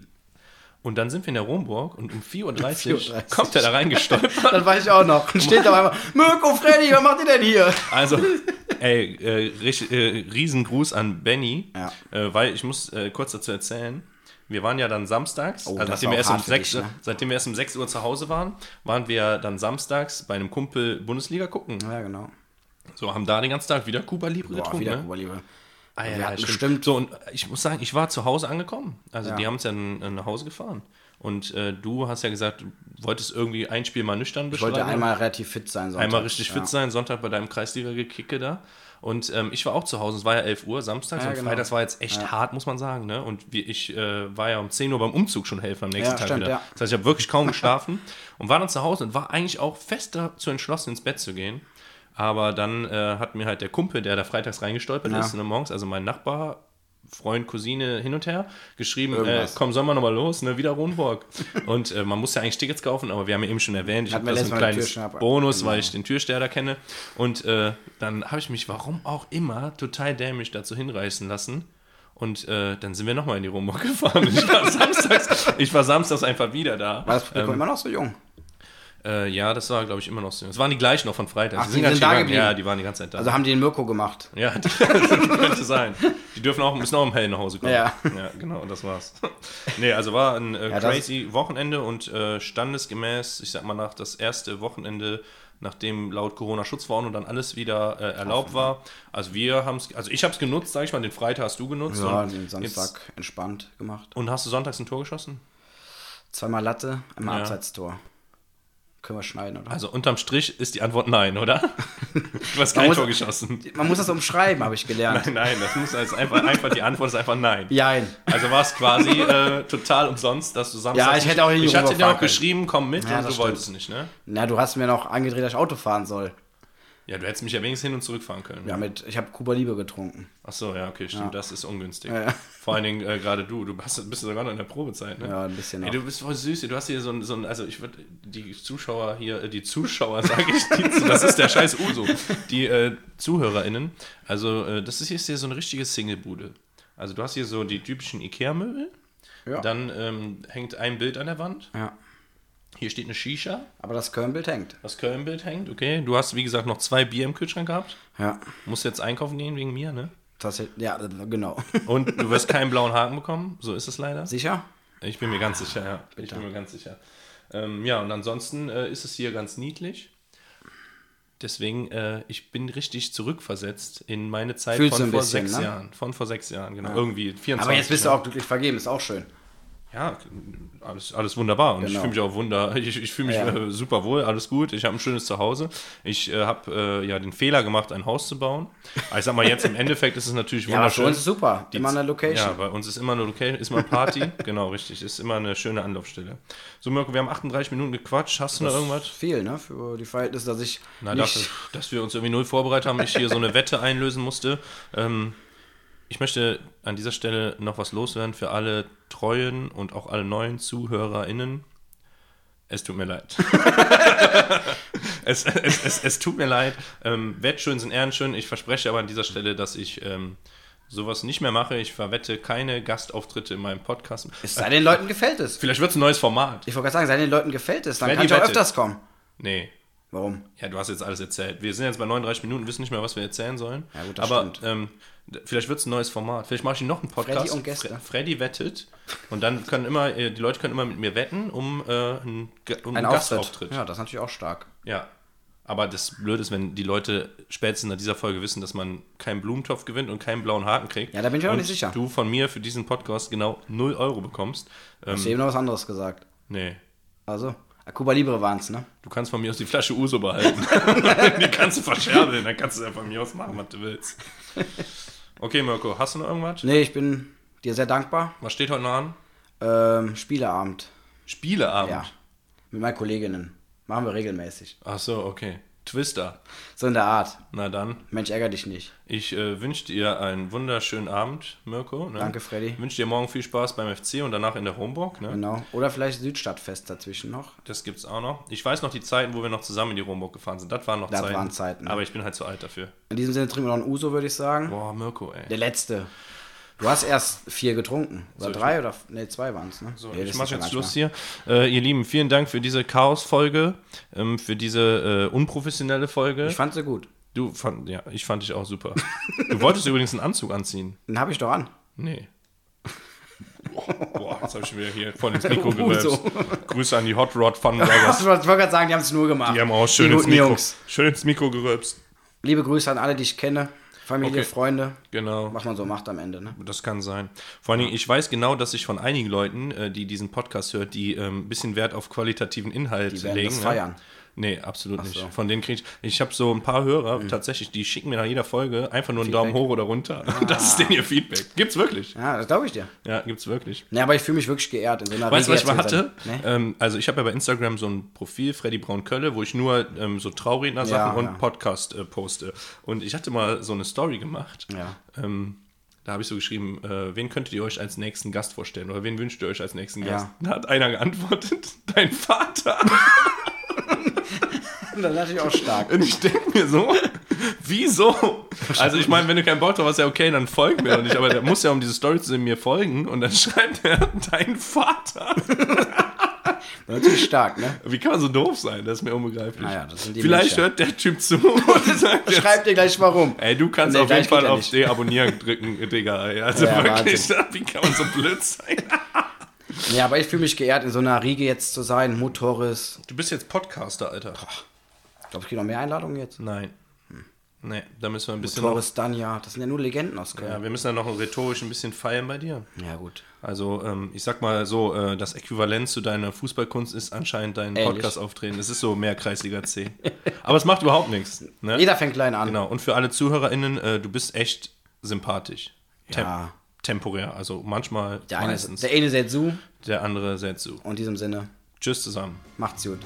Und dann sind wir in der Romburg und um 4.30 Uhr 4.30 Uhr. kommt er da reingestolpert. Das weiß ich auch noch. Dann steht da einmal, Mirko, Freddy, was macht ihr denn hier? Also, ey, äh, äh, Riesengruß an Benny, Ja. äh, weil ich muss äh, kurz dazu erzählen. Wir waren ja dann samstags, Oh, also nachdem wir, erst um hart für 6, dich, ne? seitdem wir erst um 6 Uhr zu Hause waren, waren wir dann samstags bei einem Kumpel Bundesliga gucken. Ja, genau. So, haben da den ganzen Tag wieder Cuba Libre Boah, getrunken. wieder ne? Kuba Libre. Ah, ja, ja, stimmt. bestimmt- So, und ich muss sagen, ich war zu Hause angekommen. Also Ja. die haben uns ja nach Hause gefahren. Und äh, du hast ja gesagt, du wolltest irgendwie ein Spiel mal nüchtern Ich bestreiten. wollte einmal relativ fit sein. Sonntags. einmal richtig fit ja. sein, Sonntag bei deinem Kreisliga-Gekicke da. Und ähm, ich war auch zu Hause, es war ja 11 Uhr samstags Ja, und genau. Freitags war jetzt echt hart, muss man sagen. Ne? Und wie, ich äh, war ja um 10 Uhr beim Umzug schon helfen am nächsten Ja, Tag stimmt, wieder. ja. Das heißt, ich habe wirklich kaum geschlafen und war dann zu Hause und war eigentlich auch fest dazu entschlossen, ins Bett zu gehen. Aber dann äh, hat mir halt der Kumpel, der da freitags reingestolpert Ja. ist, ne, morgens, also mein Nachbar, Freund, Cousine hin und her, geschrieben, äh, komm, sollen wir nochmal los, ne, wieder Rundburg. und äh, man muss ja eigentlich Tickets kaufen, aber wir haben ja eben schon erwähnt, ich habe da so ein letztes Mal den kleines Türsteher- Bonus, weil Genau. ich den Türsteher da kenne. Und äh, dann habe ich mich, warum auch immer, total dämlich dazu hinreißen lassen. Und äh, dann sind wir nochmal in die Rumburg gefahren. Ich war, samstags, ich war samstags einfach wieder da. War das Publikum immer noch so jung? Äh, ja, das war, glaube ich, immer noch so. Es waren die gleichen noch von Freitag. Ach, die gar sind nicht da gegangen. geblieben? Ja, die waren die ganze Zeit da. Also haben die den Mirko gemacht. ja, die, könnte sein. Die dürfen auch, müssen auch um hell nach Hause kommen. Ja. ja genau, und das war's. nee, also war ein äh, Ja, crazy Wochenende und äh, standesgemäß, ich sag mal, nach das erste Wochenende, nachdem laut Corona-Schutzverordnung dann alles wieder äh, erlaubt war. Also wir haben es, also ich habe es genutzt, sag ich mal, den Freitag hast du genutzt. Ja, und den Samstag Jetzt, entspannt gemacht. und hast du sonntags ein Tor geschossen? Zweimal Latte, einmal Ja. Abseitstor. Können wir schneiden, oder? Also unterm Strich ist die Antwort nein, oder? Du hast kein muss- Tor geschossen. Man muss das umschreiben, habe ich gelernt. Nein, nein, das muss also einfach, einfach, die Antwort ist einfach nein. Jein. Also war es quasi äh, total umsonst, dass du Samstag. Ja, ich hätte auch hier Ich hatte dir auch geschrieben, komm mit Ja, und du das wolltest nicht, ne? Na, du hast mir noch angedreht, dass ich Auto fahren soll. Ja, du hättest mich ja wenigstens hin und zurück fahren können. Ja, mit, ich habe Kuba Libre getrunken. Ach so, ja, okay, stimmt, Ja. das ist ungünstig. Ja, ja. Vor allen Dingen äh, gerade du, du bist, bist sogar noch in der Probezeit, ne? Ja, ein bisschen Ey, du bist voll süß, du hast hier so ein, so ein also ich würde die Zuschauer hier, äh, die Zuschauer, sage ich, die, das ist der scheiß Uso, die äh, ZuhörerInnen, also äh, das ist hier, ist hier so eine richtige Singlebude. Also du hast hier so die typischen Ikea-Möbel, Ja. dann ähm, hängt ein Bild an der Wand, Ja. Hier steht eine Shisha, Aber das Köln-Bild hängt. das Köln-Bild hängt, okay. Du hast, wie gesagt, noch zwei Bier im Kühlschrank gehabt. Ja. Musst jetzt einkaufen gehen wegen mir, ne? Das, ja, genau. Und du wirst keinen blauen Haken bekommen, so ist es leider. Sicher? Ich bin mir ganz sicher, ja. Ich bin mir ganz sicher. Ähm, ja, und ansonsten äh, ist es hier ganz niedlich. Deswegen, äh, ich bin richtig zurückversetzt in meine Zeit Fühlst von vor bisschen, sechs ne? Jahren. Von vor sechs Jahren, genau. Irgendwie 24. Aber jetzt bist du ja. auch glücklich vergeben, ist auch schön. Ja, Alles, alles wunderbar und ich Genau. fühle mich auch wunder, ich, ich fühle mich Ja. äh, super wohl, alles gut. Ich habe ein schönes Zuhause. Ich äh, habe äh, ja den Fehler gemacht, ein Haus zu bauen. Aber ich sag mal jetzt im Endeffekt ist es natürlich Ja, aber für wunderschön. uns ist super. Immer eine Location. Ja, bei uns ist immer eine Location, ist mal Party. genau, richtig. Ist immer eine schöne Anlaufstelle. So, Mirko, wir haben 38 Minuten gequatscht. Hast du noch irgendwas? Viel, ne? Für die Verhältnisse, dass ich Na, nicht... dafür, dass wir uns irgendwie null vorbereitet haben, ich hier so eine Wette einlösen musste. Ähm, ich möchte an dieser Stelle noch was loswerden für alle treuen und auch alle neuen ZuhörerInnen. Es tut mir leid. es, es, es, es tut mir leid. Ähm, Wettschön sind ehrenschön. Ich verspreche aber an dieser Stelle, dass ich ähm, sowas nicht mehr mache. Ich verwette keine Gastauftritte in meinem Podcast. Es sei den Leuten gefällt es. Vielleicht wird es ein neues Format. Ich wollte gerade sagen, sei den Leuten gefällt es. Dann kann ich auch öfters kommen. Nee, Warum? Ja, du hast jetzt alles erzählt. Wir sind jetzt bei 39 Minuten, wissen nicht mehr, was wir erzählen sollen. Ja, gut, das Aber stimmt. ähm, vielleicht wird es ein neues Format. Vielleicht mache ich noch einen Podcast. Freddy und Gäste. Fre Freddy wettet. Und dann können immer, äh, die Leute können immer mit mir wetten um, äh, einen, um Ein einen Auftritt. Gastauftritt. Ja, das ist natürlich auch stark. Ja. Aber das Blöde ist, wenn die Leute spätestens nach dieser Folge wissen, dass man keinen Blumentopf gewinnt und keinen blauen Haken kriegt. Ja, da bin ich mir auch nicht sicher. du von mir für diesen Podcast genau 0 Euro bekommst. Ähm, Hast du eben noch was anderes gesagt? nee. Also, Cuba Libre waren es, ne? Du kannst von mir aus die Flasche Uso behalten. die kannst du verscherbeln, dann kannst du ja von mir aus machen, was du willst. Okay, Mirko, hast du noch irgendwas? Nee, ich bin dir sehr dankbar. Was steht heute noch an? Ähm, Spieleabend. Spieleabend. Ja. Mit meinen Kolleginnen. Machen wir regelmäßig. Ach so, okay. Twister. So in der Art. Na dann, Mensch, ärger dich nicht. ich äh, wünsche dir einen wunderschönen Abend, Mirko. Ne? Danke, Freddy. Wünsche dir morgen viel Spaß beim FC und danach in der Homburg. Ne? Genau. Oder vielleicht Südstadtfest dazwischen noch. Das gibt's auch noch. Ich weiß noch die Zeiten, wo wir noch zusammen in die Homburg gefahren sind. Das waren noch Das Zeiten. waren Zeiten. Aber ich bin halt zu alt dafür. In diesem Sinne trinken wir noch einen Uso, würde ich sagen. Boah, Mirko, ey. Der letzte. Du hast erst vier getrunken. Oder So, ich- drei oder. Ne, zwei waren es, ne? So, Ja, das ich mache jetzt Schluss hier. Äh, ihr Lieben, vielen Dank für diese Chaos-Folge, ähm, für diese äh, unprofessionelle Folge. Ich fand sie gut. du fand, ja, ich fand dich auch super. du wolltest übrigens einen Anzug anziehen. Den habe ich doch an. Nee. Boah, jetzt habe ich wieder hier voll ins Mikro gerülpst. Uso. Grüße an die Hot Rod Fun Ich Brothers. wollte gerade sagen, die haben es nur gemacht. Die haben auch schön Die ins, Mikro, Jungs. schön ins Mikro gerülpst. Liebe Grüße an alle, die ich kenne. Familie, Okay. Freunde. Genau. Was man so macht am Ende, ne? Das kann sein. Vor allen Dingen, ich weiß genau, dass ich von einigen Leuten, äh, die diesen Podcast hört, die ähm, ein bisschen Wert auf qualitativen Inhalt Die werden legen. das ne? Nee, absolut nicht. so. Mhm. Von denen kriege ich. Ich habe so ein paar Hörer, tatsächlich, die schicken mir nach jeder Folge einfach nur einen Daumen hoch oder runter. Das ist denn ihr Feedback. Gibt's wirklich. Ja, das glaube ich dir. Ja, gibt's wirklich. Ne, aber ich fühle mich wirklich geehrt in so einer Weißt du, was ich mal hatte? sein. Ne? Ähm, also ich habe ja bei Instagram so ein Profil, Freddy Braun Kölle, wo ich nur ähm, so Trauredner-Sachen Ja, und ja. Podcast äh, poste. Und ich hatte mal so eine Story gemacht. Ja. Ähm, da habe ich so geschrieben, äh, wen könntet ihr euch als nächsten Gast vorstellen? Oder wen wünscht ihr euch als nächsten Ja. Gast? Da hat einer geantwortet, dein Vater. Das ist natürlich auch stark. Und ich denke mir so, wieso? Also ich meine, wenn du keinen Bock drauf hast, ja okay, dann folg mir doch nicht. Aber der muss ja, um diese Story zu sehen, mir folgen. Und dann schreibt er, dein Vater. Natürlich stark, ne? Wie kann man so doof sein? Das ist mir unbegreiflich. Naja, das sind die Vielleicht Menschen. hört der Typ zu und sagt jetzt, Schreib dir gleich warum. ey, du kannst Nee, auf jeden Fall auf. Deabonnieren drücken, Digga. Also Ja, wirklich, wie kann man so blöd sein? Ja, aber ich fühle mich geehrt, in so einer Riege jetzt zu sein. Motoris. Du bist jetzt Podcaster, Alter. Ich glaube, es gibt noch mehr Einladungen jetzt. Nein. Nee, da müssen wir ein bisschen noch, Motoris, Danja. Das sind ja nur Legenden aus ja, Köln. wir müssen ja noch rhetorisch ein bisschen feiern bei dir. Ja, gut. Also, ähm, ich sag mal so, äh, das Äquivalent zu deiner Fußballkunst ist anscheinend dein. Podcast-Auftreten. Es ist so mehr Kreisliga C. Aber es macht überhaupt nichts. Ne? Jeder fängt klein an. Genau. Und für alle ZuhörerInnen, äh, du bist echt sympathisch. Tem Ja. Temporär. Also manchmal, Der eine, meistens. der eine Setsu. der andere Setsu. Und in diesem Sinne, Tschüss zusammen. macht's gut.